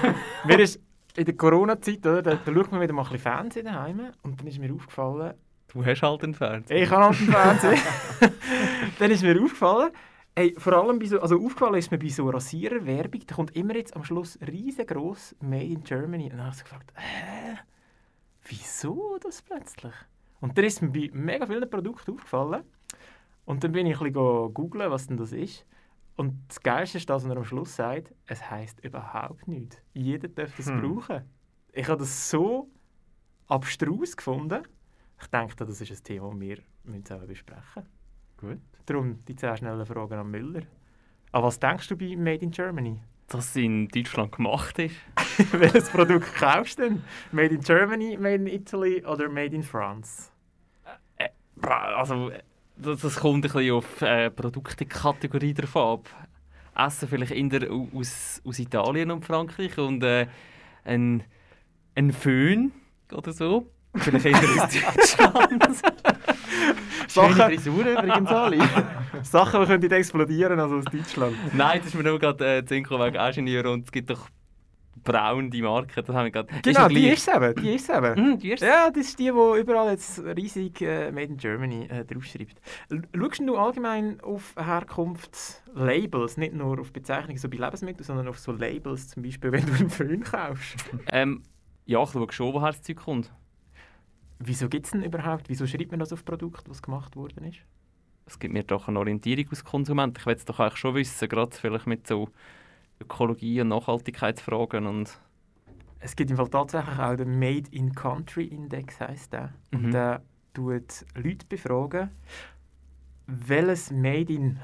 Mir ist in der Corona-Zeit, oder, da, da schaut man wieder mal ein bisschen Fernsehen daheim und dann ist mir aufgefallen... Du hast halt einen Fernseher. Ich habe halt einen Fernseher. dann ist mir aufgefallen, Hey, vor allem bei so, also aufgefallen ist mir bei so Rasierer-Werbung, da kommt immer jetzt am Schluss riesengroß Made in Germany. Und dann habe ich gefragt, hä? Wieso das plötzlich? Und dann ist mir bei mega vielen Produkten aufgefallen. Und dann bin ich ein bisschen googeln, was denn das ist. Und das Geilste ist, dass er am Schluss sagt, es heisst überhaupt nichts. Jeder darf das Hm. brauchen. Ich habe das so abstrus gefunden. Ich denke, das ist ein Thema, das wir müssen zusammen besprechen Gut. Darum die 10 schnellen Fragen an Müller. Aber was denkst du bei Made in Germany? Dass es in Deutschland gemacht ist. Welches Produkt kaufst du denn? Made in Germany, Made in Italy oder Made in France? Also, das, das kommt ein bisschen auf äh, Produktekategorie drauf ab. Essen vielleicht eher au- aus, aus Italien und Frankreich und äh, ein, ein Föhn oder so. Vielleicht eher aus Deutschland. Sachen- Schöne Frisuren übrigens alle. Sachen, die könnten explodieren, also aus Deutschland. Nein, das ist mir nur gerade äh, Zinko wegen Ingenieur und es gibt doch Braun, die Marke, das haben wir gerade... Genau, ja die ist es eben. Die ist eben. Hm, die ist es. Ja, das ist die, die überall jetzt riesig äh, Made in Germany äh, draufschreibt. Schaust du allgemein auf Herkunftslabels, nicht nur auf Bezeichnungen so bei Lebensmitteln, sondern auf so Labels, zum Beispiel, wenn du einen Föhn kaufst? Ähm, ja, ich schaue schon, woher das Zeug kommt. Wieso gibt es denn überhaupt? Wieso schreibt man das auf Produkt, was gemacht worden ist? Es gibt mir doch eine Orientierung als Konsument. Ich will es doch eigentlich schon wissen, gerade vielleicht mit so Ökologie- und Nachhaltigkeitsfragen und... Es gibt im Fall tatsächlich auch den Made in Country Index, heisst der. Und Mhm. der tut Leute befragen, welches Made in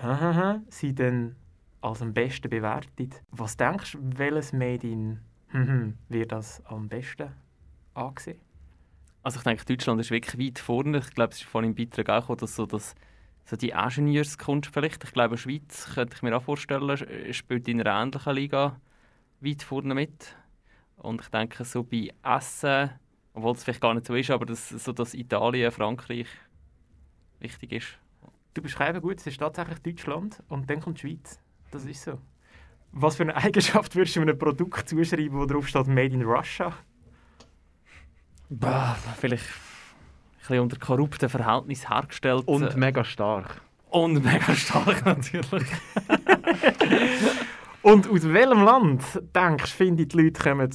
sie denn als am besten bewertet. Was denkst du, welches Made in wird als am besten angesehen? Also ich denke, Deutschland ist wirklich weit vorne. Ich glaube, es ist vorhin im Beitrag auch gekommen, dass so, das, so die Ingenieurskunst vielleicht, ich glaube, die Schweiz, könnte ich mir auch vorstellen, sch- spielt in einer ähnlichen Liga weit vorne mit. Und ich denke, so bei Essen, obwohl es vielleicht gar nicht so ist, aber dass, so, dass Italien, Frankreich wichtig ist. Du beschreibst gut, es ist tatsächlich Deutschland und dann kommt die Schweiz. Das ist so. Was für eine Eigenschaft würdest du einem Produkt zuschreiben, wo drauf steht Made in Russia? Bah, vielleicht bisschen unter korrupten Verhältnissen hergestellt. Und mega stark. Und mega stark natürlich. Und aus welchem Land, denkst du, finden die Leute, kommen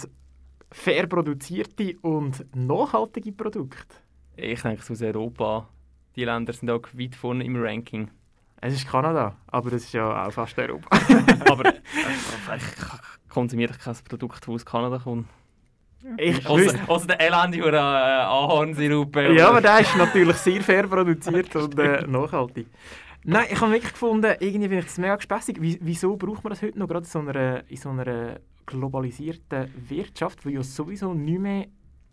fair produzierte und nachhaltige Produkte? Ich denke, aus Europa. Die Länder sind auch weit vorne im Ranking. Es ist Kanada, aber das ist ja auch fast Europa. Aber ich konsumiere kein Produkt, das aus Kanada kommt. Ich Außer außer der elende oder äh, Ahornsirup. ja, aber der ist natürlich sehr fair produziert und äh, nachhaltig. Nein, ich habe wirklich gefunden, irgendwie finde ich das mega gespässig. Wie, wieso braucht man das heute noch, gerade in so einer, in so einer globalisierten Wirtschaft, wo ja sowieso nicht mehr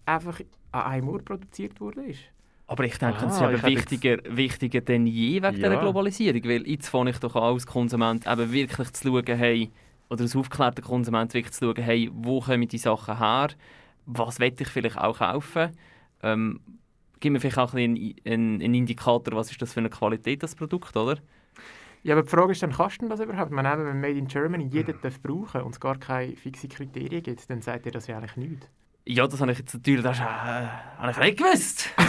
einfach an einem Ort produziert wurde? Ist? Aber ich denke, es ist Ah, aber ich hätte wichtiger, wichtiger denn je wegen Ja. der Globalisierung. Weil jetzt fange ich doch an, als Konsument eben wirklich zu schauen, hey, oder als aufgeklärter Konsument wirklich zu schauen, hey, wo kommen die Sachen her? Was will ich vielleicht auch kaufen? Ähm, gib mir vielleicht auch ein einen, einen Indikator, was ist das für eine Qualität, das Produkt, oder? Ja, aber die Frage ist dann, kannst du das überhaupt? Wenn eben wenn Made in Germany jeder darf brauchen und es gar keine fixe Kriterien gibt, dann sagt ihr das ja eigentlich nichts. Ja, das habe ich jetzt natürlich das, äh, habe ich nicht gewusst.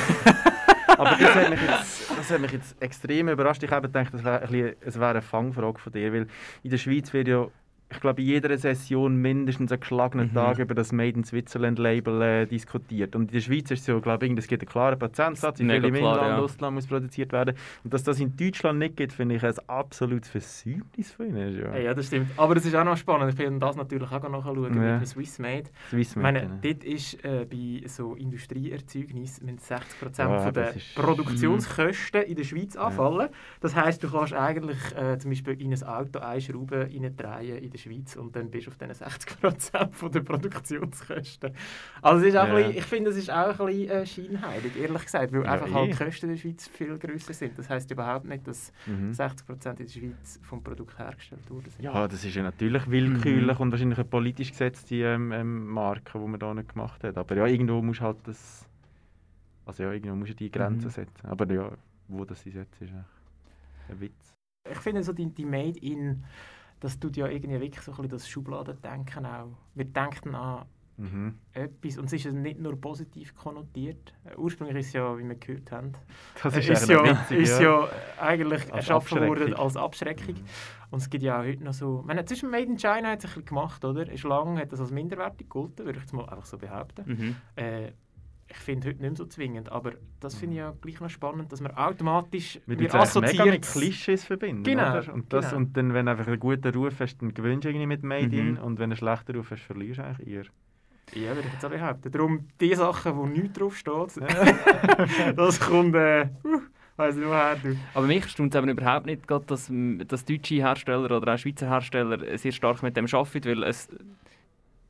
Aber das hat, mich jetzt, das hat mich jetzt extrem überrascht. Ich habe gedacht, das wäre ein bisschen- es wäre eine Fangfrage von dir, weil in der Schweiz wird ja, ich glaube, in jeder Session mindestens einen geschlagenen Mhm. Tag über das Made in Switzerland Label äh, diskutiert. Und in der Schweiz ist es so, glaube ich, es gibt einen klaren Prozentsatz, wie viel im Inland, ja. Ausland muss produziert werden. Und dass das in Deutschland nicht gibt, finde ich ein absolutes Versäumnis von ihnen. Ja. Ja. ja, das stimmt. Aber es ist auch noch spannend. Ich will das natürlich auch nachschauen Ja. mit dem Swissmade. Swissmade, Ich meine, genau. dort ist äh, bei so Industrieerzeugnissen mit 60% Ja, von der Produktionskosten in der Schweiz anfallen. Das heisst, du kannst eigentlich äh, zum Beispiel in ein Auto eine Schraube reindrehen in der Schweiz und dann bist du auf diesen 60% von der Produktionskosten. Also es ist auch Ja. bisschen, ich finde, es ist auch ein bisschen äh, scheinheilig, ehrlich gesagt, weil Ja, einfach eh. halt die Kosten in der Schweiz viel grösser sind. Das heisst überhaupt nicht, dass Mhm. 60% in der Schweiz vom Produkt hergestellt worden sind. Ja, das ist ja natürlich willkürlich Mhm. und wahrscheinlich eine politisch gesetzte ähm, ähm, Marke, die man da nicht gemacht hat. Aber ja, irgendwo musst du halt das... Also ja, irgendwo musst du die Grenzen Mhm. setzen. Aber ja, wo das sie setzt, ist ein Witz. Ich finde so die, die Made in, das tut ja irgendwie wirklich so ein bisschen das Schubladendenken auch. Wir denken an Mhm. etwas und es ist nicht nur positiv konnotiert. Äh, Ursprünglich ist es ja, wie wir gehört haben, Das ist äh, ist, eigentlich ja, witzig, ist ja. ja eigentlich Als erschaffen worden Abschreckung. Mhm. als Abschreckung. Und es gibt ja auch heute noch so, ich meine, zwischen Made in China hat es ein bisschen gemacht, oder? Ist lange hat das als minderwertig gegolten, würde ich jetzt mal einfach so behaupten. Mhm. Äh, ich finde heute nicht mehr so zwingend, aber das finde ich ja gleich noch spannend, dass man automatisch wir mega mit assoziieren- Klischees verbinden, Genau, oder? Und, das, genau. und dann, wenn du einfach einen guten Ruf hast, dann gewinnst du irgendwie mit Made in Mhm. und wenn du einen schlechten Ruf hast, verlierst du eigentlich eher. Ja, würde ich jetzt auch behaupten. Darum, die Sachen, wo nichts draufsteht, das kommt, äh, uh, weiss nicht woher. Du. Aber mich stimmt es überhaupt nicht, dass, dass deutsche Hersteller oder auch Schweizer Hersteller sehr stark mit dem arbeiten, weil es,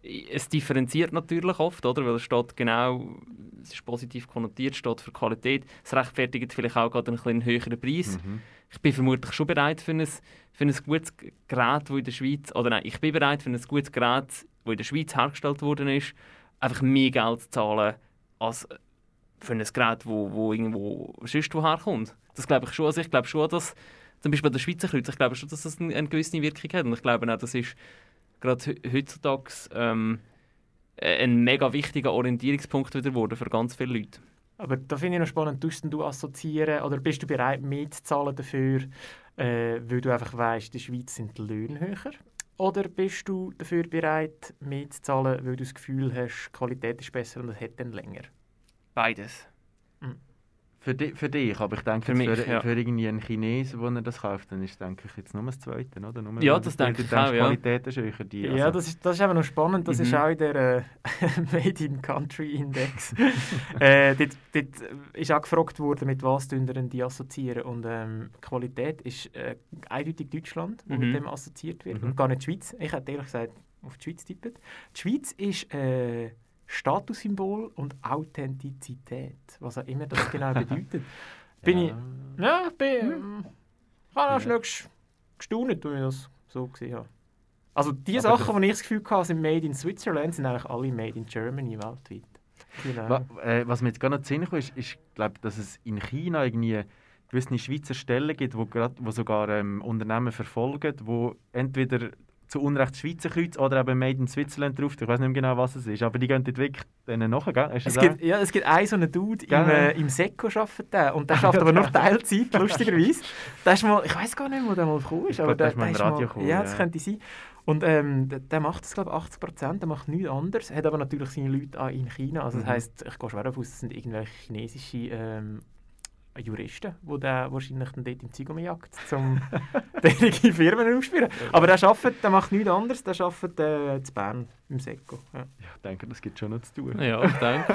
es differenziert natürlich oft, oder? Weil es steht genau, es ist positiv konnotiert, steht für Qualität. Es rechtfertigt vielleicht auch gerade einen kleinen höheren Preis. Mhm. Ich bin vermutlich schon bereit für ein, für ein gutes Gerät, das in der Schweiz, oder nein, ich bin bereit für ein gutes Gerät, das in der Schweiz hergestellt worden ist, einfach mehr Geld zu zahlen, als für ein Gerät, wo, wo irgendwo sonst woher kommt. Das glaube ich schon. Also ich glaube schon, dass zum Beispiel bei der Schweizer Kreuz, ich glaube schon, dass das eine, eine gewisse Wirkung hat. Und ich glaube auch, das ist gerade he- heutzutage ähm, ein mega wichtiger Orientierungspunkt wieder geworden für ganz viele Leute. Aber da finde ich noch spannend, tust du assoziieren oder bist du bereit mitzuzahlen dafür, äh, weil du einfach weißt, in der Schweiz sind die Löhne höher? Oder bist du dafür bereit mitzuzahlen, weil du das Gefühl hast, die Qualität ist besser und es hat dann länger? Beides. Für, di für dich, aber ich denke, Für mich, für, ja. für irgendwie einen Chinesen, der das kauft, dann ist denke ich jetzt nur das Zweite, oder? Nur, Ja, das denke ich auch, Die ja. Qualität ist höher. Die, Ja, also- das ist, das ist eben noch spannend. Das ist Mhm. auch in der äh, Made in Country Index. äh, dort, dort ist auch gefragt worden, mit was denn die assoziieren. Und ähm, Qualität ist äh, eindeutig Deutschland, wo Mhm. mit dem assoziiert wird. Mhm. Und gar nicht die Schweiz. Ich hätte ehrlich gesagt auf die Schweiz tippen. Die Schweiz ist äh, Statussymbol und Authentizität. Was auch immer das genau bedeutet. Bin ich. Ja, ich bin. ähm, Ich habe auch schnell ges- gestaunt, als ich das so gesehen habe. Also die Aber Sachen, die ich das Gefühl hatte, sind made in Switzerland, sind eigentlich alle made in Germany weltweit. Genau. Wa äh, was mir jetzt gar nicht Sinn kommt, ist, ist glaub, dass es in China irgendwie gewisse Schweizer Stellen gibt, wo, grad, wo sogar ähm, Unternehmen verfolgen, wo entweder zu Unrecht Schweizer Kreuz oder eben Made in Switzerland drauf. Ich weiß nicht mehr genau, was es ist, aber die gehen dort wirklich denen nachher, gell? Es gibt, ja, es gibt einen so einen Dude im, äh, im Seko arbeitet der, und der schafft aber nur Teilzeit, lustigerweise. Der ist mal, ich weiß gar nicht, wo der mal gekommen ist, aber glaub, der der, ist mal der gekommen, Ja, ja. das könnte sein. Und ähm, der, der macht das, glaube ich, 80 Prozent, der macht nichts anderes, hat aber natürlich seine Leute auch in China. Also das Mhm. heisst, ich gehe schwer davon aus, das sind irgendwelche chinesische ähm, Juristen, die der wahrscheinlich dann dort im Zügel jagt, um derige Firmen aufzuspielen. Aber der arbeitet, der macht nichts anderes, der arbeitet äh, in Bern im Seko. Ja. Ich denke, das gibt schon noch zu tun. Ja, ich denke.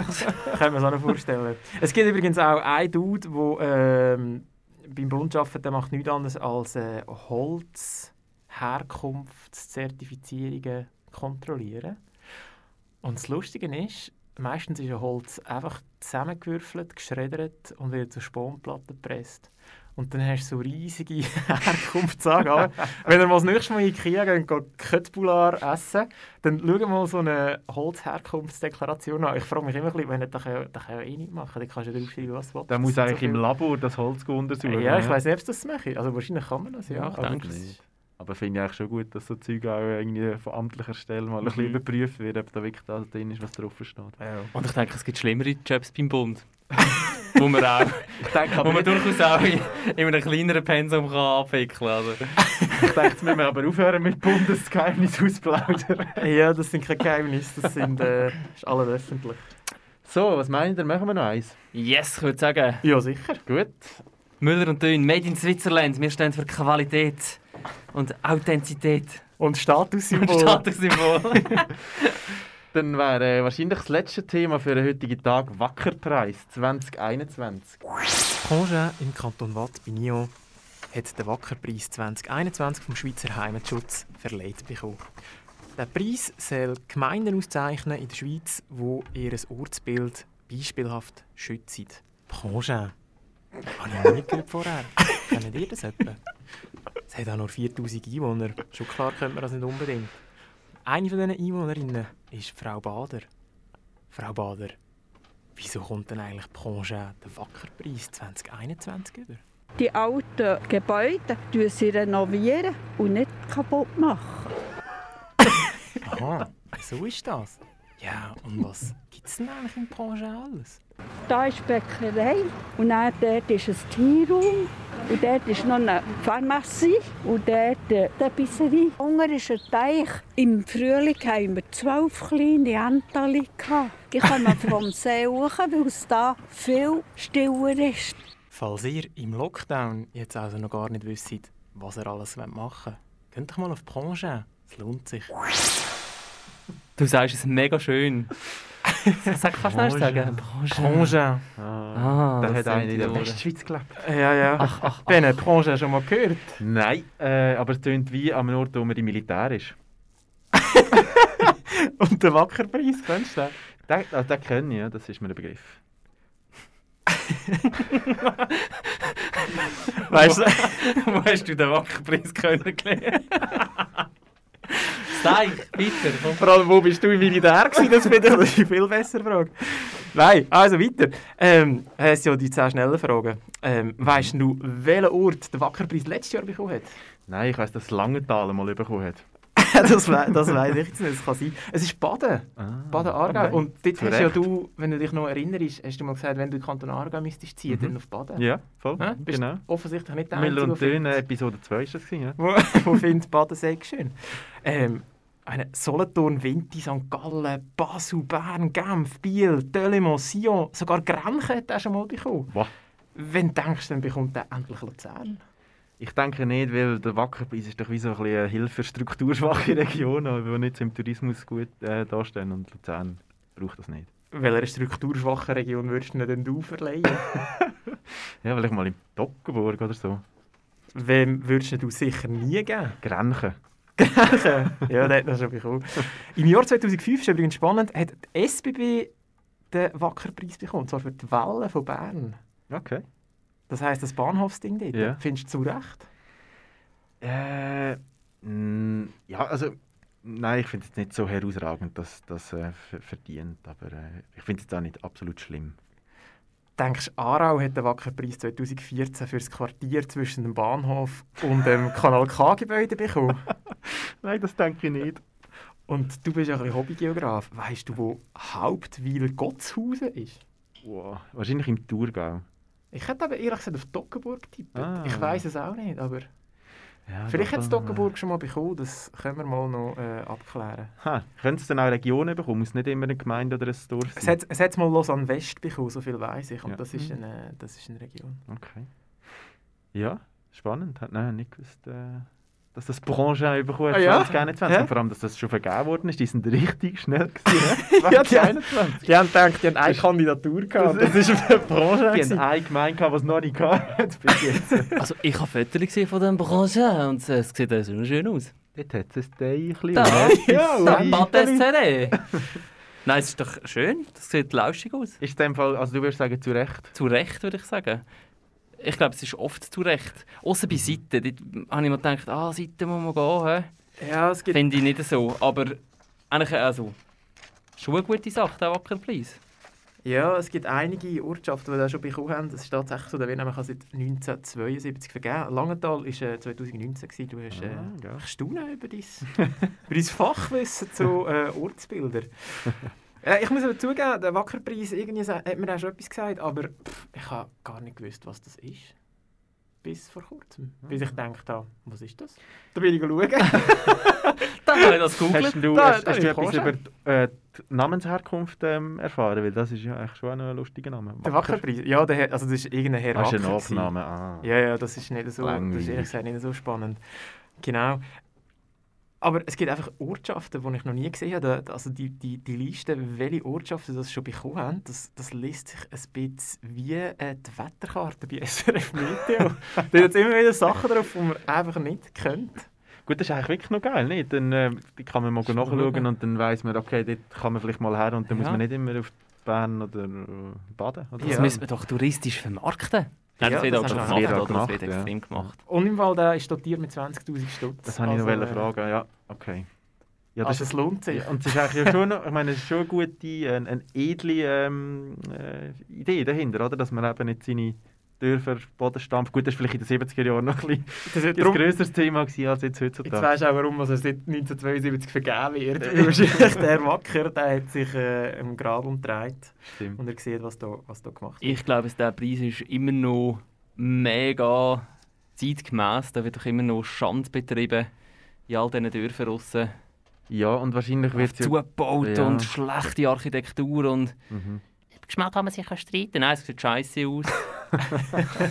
Kann man sich auch noch vorstellen. Es gibt übrigens auch einen Dude, der ähm, beim Bund arbeiten, der macht nichts anderes als äh, Holzherkunftszertifizierungen kontrollieren. Und das Lustige ist, meistens ist ein Holz einfach zusammengewürfelt, geschreddert und wieder zu Sponplatten gepresst. Und dann hast du so riesige Herkunftsangaben. Wenn ihr mal das nächste Mal in Ikea geht, geht Köttbullar essen, dann schau mal so eine Holzherkunftsdeklaration an. Ich frage mich immer ein bisschen, wenn das kann, das kann ja eh nicht machen. Dann kannst du draufschreiben, was du willst. Der muss eigentlich so im Labor das Holz untersuchen. Ja, ich ne? weiß nicht, ob das machen. Also wahrscheinlich kann man das, ja. Ja, ich denke nicht. Aber finde ich eigentlich schon gut, dass so Zeug auch irgendwie von amtlicher Stelle mal ein bisschen Mhm. überprüft wird, ob da wirklich das drin ist, was drauf steht. Und ich denke, es gibt schlimmere Jobs beim Bund. wo man auch, Ich denke, wo man durchaus auch in, in einem kleineren Pensum kann abwickeln kann. Also. ich denke, jetzt müssen wir aber aufhören mit Bundesgeheimnis ausplaudern. Ja, das sind keine Geheimnisse, das sind äh, ist alles öffentlich. So, was meint ihr? Machen wir noch eins? Yes, ich würde sagen. Ja, sicher. Gut. Müller und Dünn, Made in Switzerland. Wir stehen für Qualität und Authentizität. Und Statussymbol. Und Statussymbol. Dann wäre äh, wahrscheinlich das letzte Thema für den heutigen Tag Wackerpreis 2021. Congé im Kanton Watt bei Nyon hat den Wackerpreis 2021 vom Schweizer Heimatschutz verleiht bekommen. Der Preis soll Gemeinden auszeichnen in der Schweiz, wo ihr Ortsbild beispielhaft schützen. Congé. Habe ich noch nicht gehört vorher. Kennt ihr das etwa? Es hat auch nur 4000 Einwohner. Schon klar kennt man das nicht unbedingt. Eine von diesen Einwohnerinnen ist Frau Bader. Frau Bader, wieso kommt denn eigentlich Congé den Wackerpreis 2021 über? Die alten Gebäude renovieren sie renovieren und nicht kaputt machen. Aha, so ist das. Ja, und was gibt es denn eigentlich im Congé alles? Da ist die Bäckerei und dann dort ist ein Tierraum und dort ist noch eine Pharmazie und dort äh, die Bisserie. Hunger ist ein Teich. Im Frühling haben wir zwölf kleine Entali. Die kommen vom See hoch, weil es da viel stiller ist. Falls ihr im Lockdown jetzt also noch gar nicht wisst, was ihr alles machen wollt, geht doch mal auf Congé. Es lohnt sich. Du sagst es mega schön. Sag, kannst du noch sagen? Congé. Ah, das der hat sind einer in der. Westschweiz gelebt. Ja, ja. Ach, ach, ach. Ben, Branche schon mal gehört? Nein, äh, aber es klingt wie am Ort, wo man im Militär ist. Und der Wackerpreis, kennst du den? Den, also den kenne ich, ja, das ist mir ein Begriff. Weißt du? Wo hast du den Wackerpreis kennengelernt? Sag, bitte. komm. Vor allem, wo bist du im Militär gewesen? Das finde ich eine viel bessere Frage. Nein, also weiter. Ähm, es sind ja die 10 schnellen Fragen. Ähm, weißt du, welchen Ort der Wackerpreis letztes Jahr bekommen hat? Nein, ich weiss, dass Langenthal mal bekommen hat. das we das weiß ich jetzt nicht. Das kann sein. Es ist Baden. Baden Aargau. Ah, okay. Und dort Zu hast ja du, wenn du dich noch erinnerst, hast du mal gesagt, wenn du Kanton Aargau müsstest ziehen, Mhm. dann auf Baden. Ja, voll. Hä? Bist Genau. offensichtlich nicht der Müller und der Dön, findet- Episode 2 ist das gewesen, ja? wo, wo findet Badensee schön. Ähm, eine Solothurn, Vinti, St. Gallen, Basel, Bern, Genf, Biel, Delémont, Sion, sogar Grenchen hat er schon mal bekommen. Wow. Wenn du denkst, dann bekommt er endlich Luzern. Ich denke nicht, weil der Wackerpreis ist doch wie so ein bisschen eine Hilfe für strukturschwache Regionen, die nicht im Tourismus gut äh, dastehen und Luzern braucht das nicht. Welcher strukturschwachen Region würdest du denn du verleihen? Ja, vielleicht mal im Toggenburg oder so. Wem würdest du sicher nie geben? Grenchen. Grenchen? ja, das schon bekommen. Im Jahr 2005, ist übrigens spannend, hat die SBB den Wackerpreis bekommen, und zwar für die Welle von Bern. Okay. Das heisst, das Bahnhofsding dort. Ja. Findest du zu Recht? Äh, mh, ja, also nein, ich finde es nicht so herausragend, dass das äh, ver- verdient, aber äh, ich finde es auch nicht absolut schlimm. Denkst du, Aarau hat den Wackerpreis 2014 für das Quartier zwischen dem Bahnhof und dem Kanal K-Gebäude bekommen? Nein, das denke ich nicht. Und du bist ja ein bisschen Hobbygeograf. Weißt du, wo Hauptwil Gottshausen ist? Wow. Wahrscheinlich im Thurgau. Ich hätte aber ehrlich gesagt auf Toggenburg getippt. Ah. Ich weiß es auch nicht, aber Ja, vielleicht hat es äh, Toggenburg schon mal bekommen. Das können wir mal noch äh, abklären. Ha, können es dann auch Regionen bekommen? Muss nicht immer eine Gemeinde oder ein Dorf Es sein? hat, es hat mal Lausanne West bekommen, so viel weiß ich. Und Ja. das, ist Mhm. eine, das ist eine Region. Okay. Ja, spannend. Hat nein, nicht gewusst. Äh, dass das Branche bekommen hat, Ah, ja? 2021. Hä? Und vor allem, dass das schon vergeben worden ist. Die sind richtig schnell gewesen. ja, die, 2021. die haben gedacht, die haben eine Kandidatur gehabt. Das ist eine Branche. Die haben eine Gemeinde gehabt, die es noch nicht gehabt bis jetzt. Also ich habe Fotos gesehen von dem Branche und es sieht äh, so schön aus. Dort hat es ein Teilchen. Da, Ja, Badesseré. Nein, es ist doch schön. Das sieht lauschig aus. Ist in dem Fall, also du würdest sagen, zu Recht? Zu Recht, würde ich sagen. Ich glaube, es ist oft zu Recht. Außer bei Seiten. Dort habe ich mir gedacht, ah, Seiten muss man gehen. hä? Ja, es gibt... Finde ich nicht so. Aber eigentlich, also, schon eine gute Sache, der Wackerpreis. Ja, es gibt einige Ortschaften, die das schon bekommen haben. Das ist tatsächlich so, der wird nämlich seit 1972 vergeben. Langenthal war äh, 2019. Gewesen. Du hast äh, Ah, ja. über dein, über dein Fachwissen zu äh, Ortsbildern. äh, ich muss aber zugeben, der Wackerpreis, irgendwie hat mir auch schon etwas gesagt, aber pff, ich habe gar nicht gewusst, was das ist. Bis vor kurzem. Bis ich gedacht habe, was ist das? Da bin ich schauen. Dann habe ich das Hast gegoogelt. du, Da- hast, da hast du etwas über die, äh, die Namensherkunft ähm, erfahren? Weil das ist ja eigentlich schon ein lustiger Name. Der Wackerpreis? Ja, der, also das ist irgendein Herr Das ist ein Wacker. Nachname, ah. Ja, ja, das ist nicht so, das ist ehrlich gesagt nicht so spannend. Genau. Aber es gibt einfach Ortschaften, die ich noch nie gesehen habe. Also die, die, die Liste, welche Ortschaften das schon bekommen haben, das, das liest sich ein bisschen wie äh, die Wetterkarte bei SRF Meteo. da hat jetzt immer wieder Sachen drauf, die man einfach nicht kennt. Gut, das ist eigentlich wirklich noch geil, nicht? Dann äh, die kann man mal nachschauen schauen. und dann weiss man, okay, dort kann man vielleicht mal her und dann muss Ja. man nicht immer auf Bern oder Baden. Oder Das so. müssen wir doch touristisch vermarkten. Nein, Ja, das wird das auch schon haben gemacht? Das gemacht, ja. extrem gemacht. Und im Fall, der ist dotiert mit 20'000 Stutz. Das habe ich noch Also, äh, fragen, ja, okay. Ja, Also es lohnt sich. Und es ist eigentlich ja schon, ich meine, es ist schon eine gute, eine, eine edle ähm, äh, Idee dahinter, oder? Dass man eben nicht seine Dörfer Boden stampft. Gut, das war vielleicht in den 70er Jahren noch ein, Das bisschen ist ein grösseres Thema gewesen als jetzt Jetzt heutzutage. weisst du auch, warum es seit 1972 vergeben wird. Weil Wahrscheinlich der Wacker, der hat sich äh, im Grab umgedreht Stimmt. und er sieht, was da, was da gemacht wird. Ich glaube, der Preis ist immer noch mega zeitgemäß. Da wird doch immer noch Schand betrieben in all diesen Dörfern draussen. Ja, und wahrscheinlich wird es ja... Zugebaut Ja. und schlechte Architektur und... Mhm. Geschmack kann man sich streiten. Nein, es sieht scheiße aus.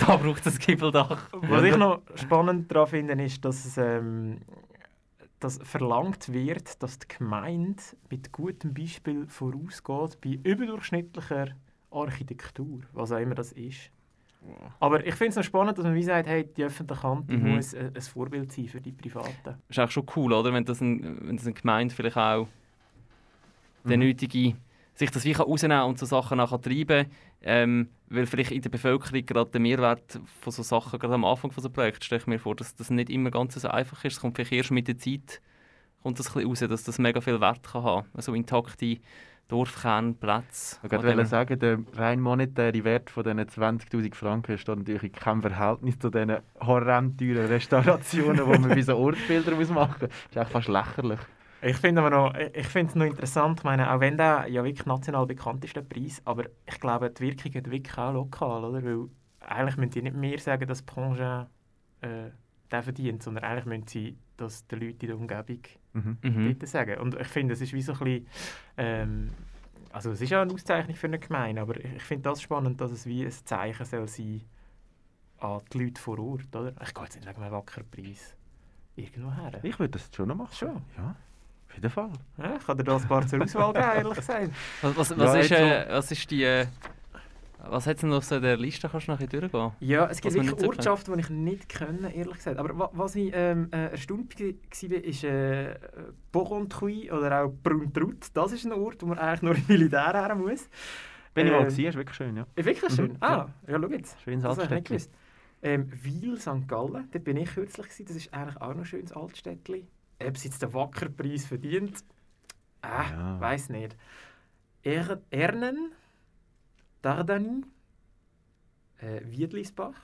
da braucht es ein Gibbeldach. Was ich noch spannend daran finde, ist, dass es ähm, dass verlangt wird, dass die Gemeinde mit gutem Beispiel vorausgeht bei überdurchschnittlicher Architektur, was auch immer das ist. Aber ich finde es noch spannend, dass man wie sagt, hey, die öffentliche Hand die Mhm. muss ein, ein Vorbild sein für die Privaten. ist auch schon cool, oder? Wenn das, ein, wenn das eine Gemeinde vielleicht auch der Mhm. nötige, sich das wie kann rausnehmen und so Sachen nachher treiben ähm, weil vielleicht in der Bevölkerung gerade der Mehrwert von so Sachen, gerade am Anfang von so Projekt stelle ich mir vor, dass das nicht immer ganz so einfach ist. Es kommt vielleicht erst mit der Zeit kommt das ein raus, dass das mega viel Wert kann haben. Also intakte Dorfkernplätze. Ich wollte sagen, der rein monetäre Wert von diesen 20'000 Franken steht natürlich in keinem Verhältnis zu diesen horrend teuren Restaurationen, die man bei so Ortsbildern machen muss. Das ist eigentlich fast lächerlich. Ich finde aber noch, ich finde es noch interessant, ich meine, auch wenn der ja wirklich national bekannt ist, der Preis, aber ich glaube, die Wirkung hat wirklich auch lokal, oder? Weil eigentlich müssen die nicht mehr sagen, dass Prangin äh, der verdient, sondern eigentlich müssen sie das den Leuten in der Umgebung Mhm. Mhm. bitte sagen. Und ich finde, es ist wie so ein bisschen, ähm, also es ist ja eine Auszeichnung für eine Gemeinde, aber ich, ich finde das spannend, dass es wie ein Zeichen soll sein an die Leute vor Ort, oder? Ich gehe jetzt nicht wegen einem Wackerpreis irgendwo her. Ich würde das schon noch machen. Schon? Ja, jeden Fall. Ja, ich kann dir da ein paar zur Auswahl geben, ehrlich gesagt. Was, was, Ja, was, ist, jetzt äh, was ist die... Äh, was hat es denn noch so in der Liste? Kannst du noch ein bisschen durchgehen? Ja, es gibt wirklich. Ortschaften, die ich nicht kenne, ehrlich gesagt. Aber wa was ich ähm, äh, erstaunt war, ist äh, Borontrui oder auch Bruntrut. Das ist ein Ort, wo man eigentlich nur im Militär her muss. Bin ich mal Ähm, gewesen, ist wirklich schön, ja. Ist wirklich schön? Mhm, Ah, ja, schau jetzt. Schönes Altstädtchen. Ähm, Wil, St. Gallen, dort bin ich kürzlich. Gewesen. Das ist eigentlich auch noch ein schönes Altstädtchen. Ob es jetzt den Wackerpreis verdient, ah, Ja. weiß nicht. Er Ernen, Dardani, äh, Wiedlisbach.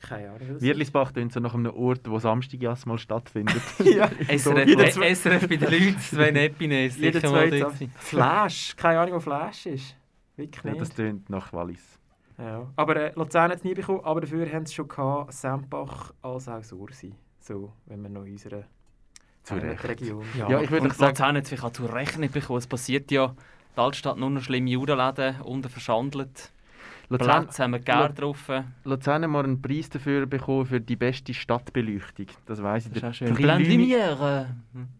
Keine Ahnung. Wiedlisbach klingt so nach einem Ort, wo Samstagjass mal stattfindet. Ja. SRF, äh, zwei- SRF bei den Leuten, Sven Epine ist Jeder zweite. Flash, keine Ahnung, wo Flash ist. Wirklich ja, nicht. das klingt nach Wallis. Ja. Aber äh, Luzern hat es nie bekommen, aber dafür haben sie schon gehabt, Sempach als auch Sursi. So, wenn man noch in unserer Zu Recht. Region. Ja, Ja, ich würde sagen- Luzern hat es vielleicht auch zu Recht nicht bekommen. Es passiert ja, die Altstadt nur noch schlimme Judenläden, unten verschandelt. Luzern, Platz haben wir Geld drauf. Luzern haben wir einen Preis dafür bekommen für die beste Stadtbeleuchtung. Das weiss ich. Das ist auch schön. Lüni- Lumière.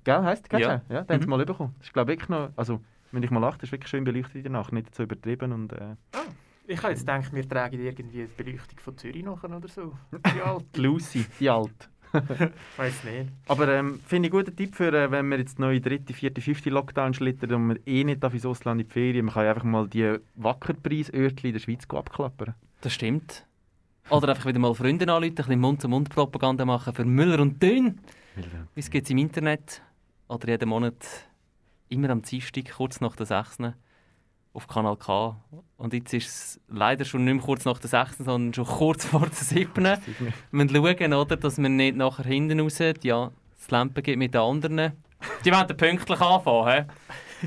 Gell, heisst das? Ja. Ja, den haben sie Mhm. mal bekommen. Das ist glaube ich wirklich noch, also wenn ich mal achte, ist wirklich schön beleuchtet in der Nacht, nicht so übertrieben und äh, Ich habe jetzt gedacht, wir tragen irgendwie die Beleuchtung von Zürich nachher oder so. Die alte. die Lucy, die alte. Weiß nicht. Aber ähm, finde ich einen guten Tipp für, äh, wenn wir jetzt neue dritte, vierte, fünfte Lockdown schlittern und man eh nicht darf ins Ausland in die Ferien, man kann ja einfach mal die Wackerpreisörtchen in der Schweiz abklappern. Das stimmt. Oder einfach wieder mal Freunde anrufen, ein bisschen Mund-zu-Mund-Propaganda machen für Müller und Dön. Uns gibt es im Internet oder jeden Monat immer am Dienstag, kurz nach der 6. auf Kanal K. Und jetzt ist es leider schon nicht mehr kurz nach der 6., sondern schon kurz vor der 7. Wir müssen schauen, oder, dass wir nicht nachher hinten raus ja, das Lampen gibt mit den anderen. Die wollen pünktlich anfangen.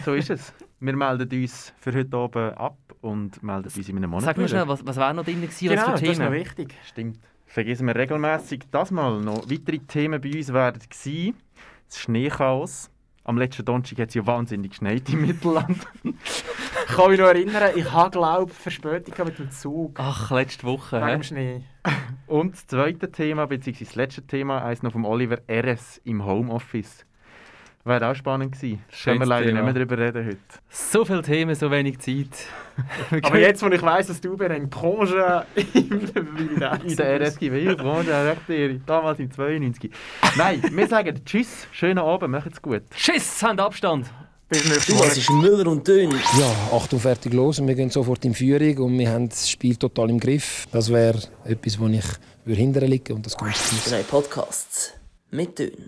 So ist es. Wir melden uns für heute Abend ab und melden uns in einem Monat. Sag mir schnell, was, was wäre noch drin gewesen Genau, das ist noch wichtig. Stimmt. Vergessen wir regelmäßig das mal noch. Weitere Themen bei uns werden gewesen. Das Schneechaos. Am letzten Donnerstag hat es ja wahnsinnig geschneit im Mittelland. Ich kann mich noch erinnern, ich habe, glaube Verspätung gehabt mit dem Zug. Ach, letzte Woche. Wegen dem Schnee. Und das zweite Thema, beziehungsweise das letzte Thema, eins noch vom Oliver RS im Homeoffice. Wäre auch spannend gewesen. Können wir Schönes leider Thema. nicht mehr darüber reden heute. So viele Themen, so wenig Zeit. Aber jetzt, wo ich weiss, dass du bei einem Congé in In der RSGW, Branchenrechtslehre, damals im 92. Nein, wir sagen Tschüss, schönen Abend, macht's gut. Tschüss, habt Abstand. Du, es ist Müller und Dön. Ja, Achtung, fertig, los. Und wir gehen sofort in Führung und wir haben das Spiel total im Griff. Das wäre etwas, wo ich hinterher liegen und das ganz geniessen. Drei Podcasts mit Dön.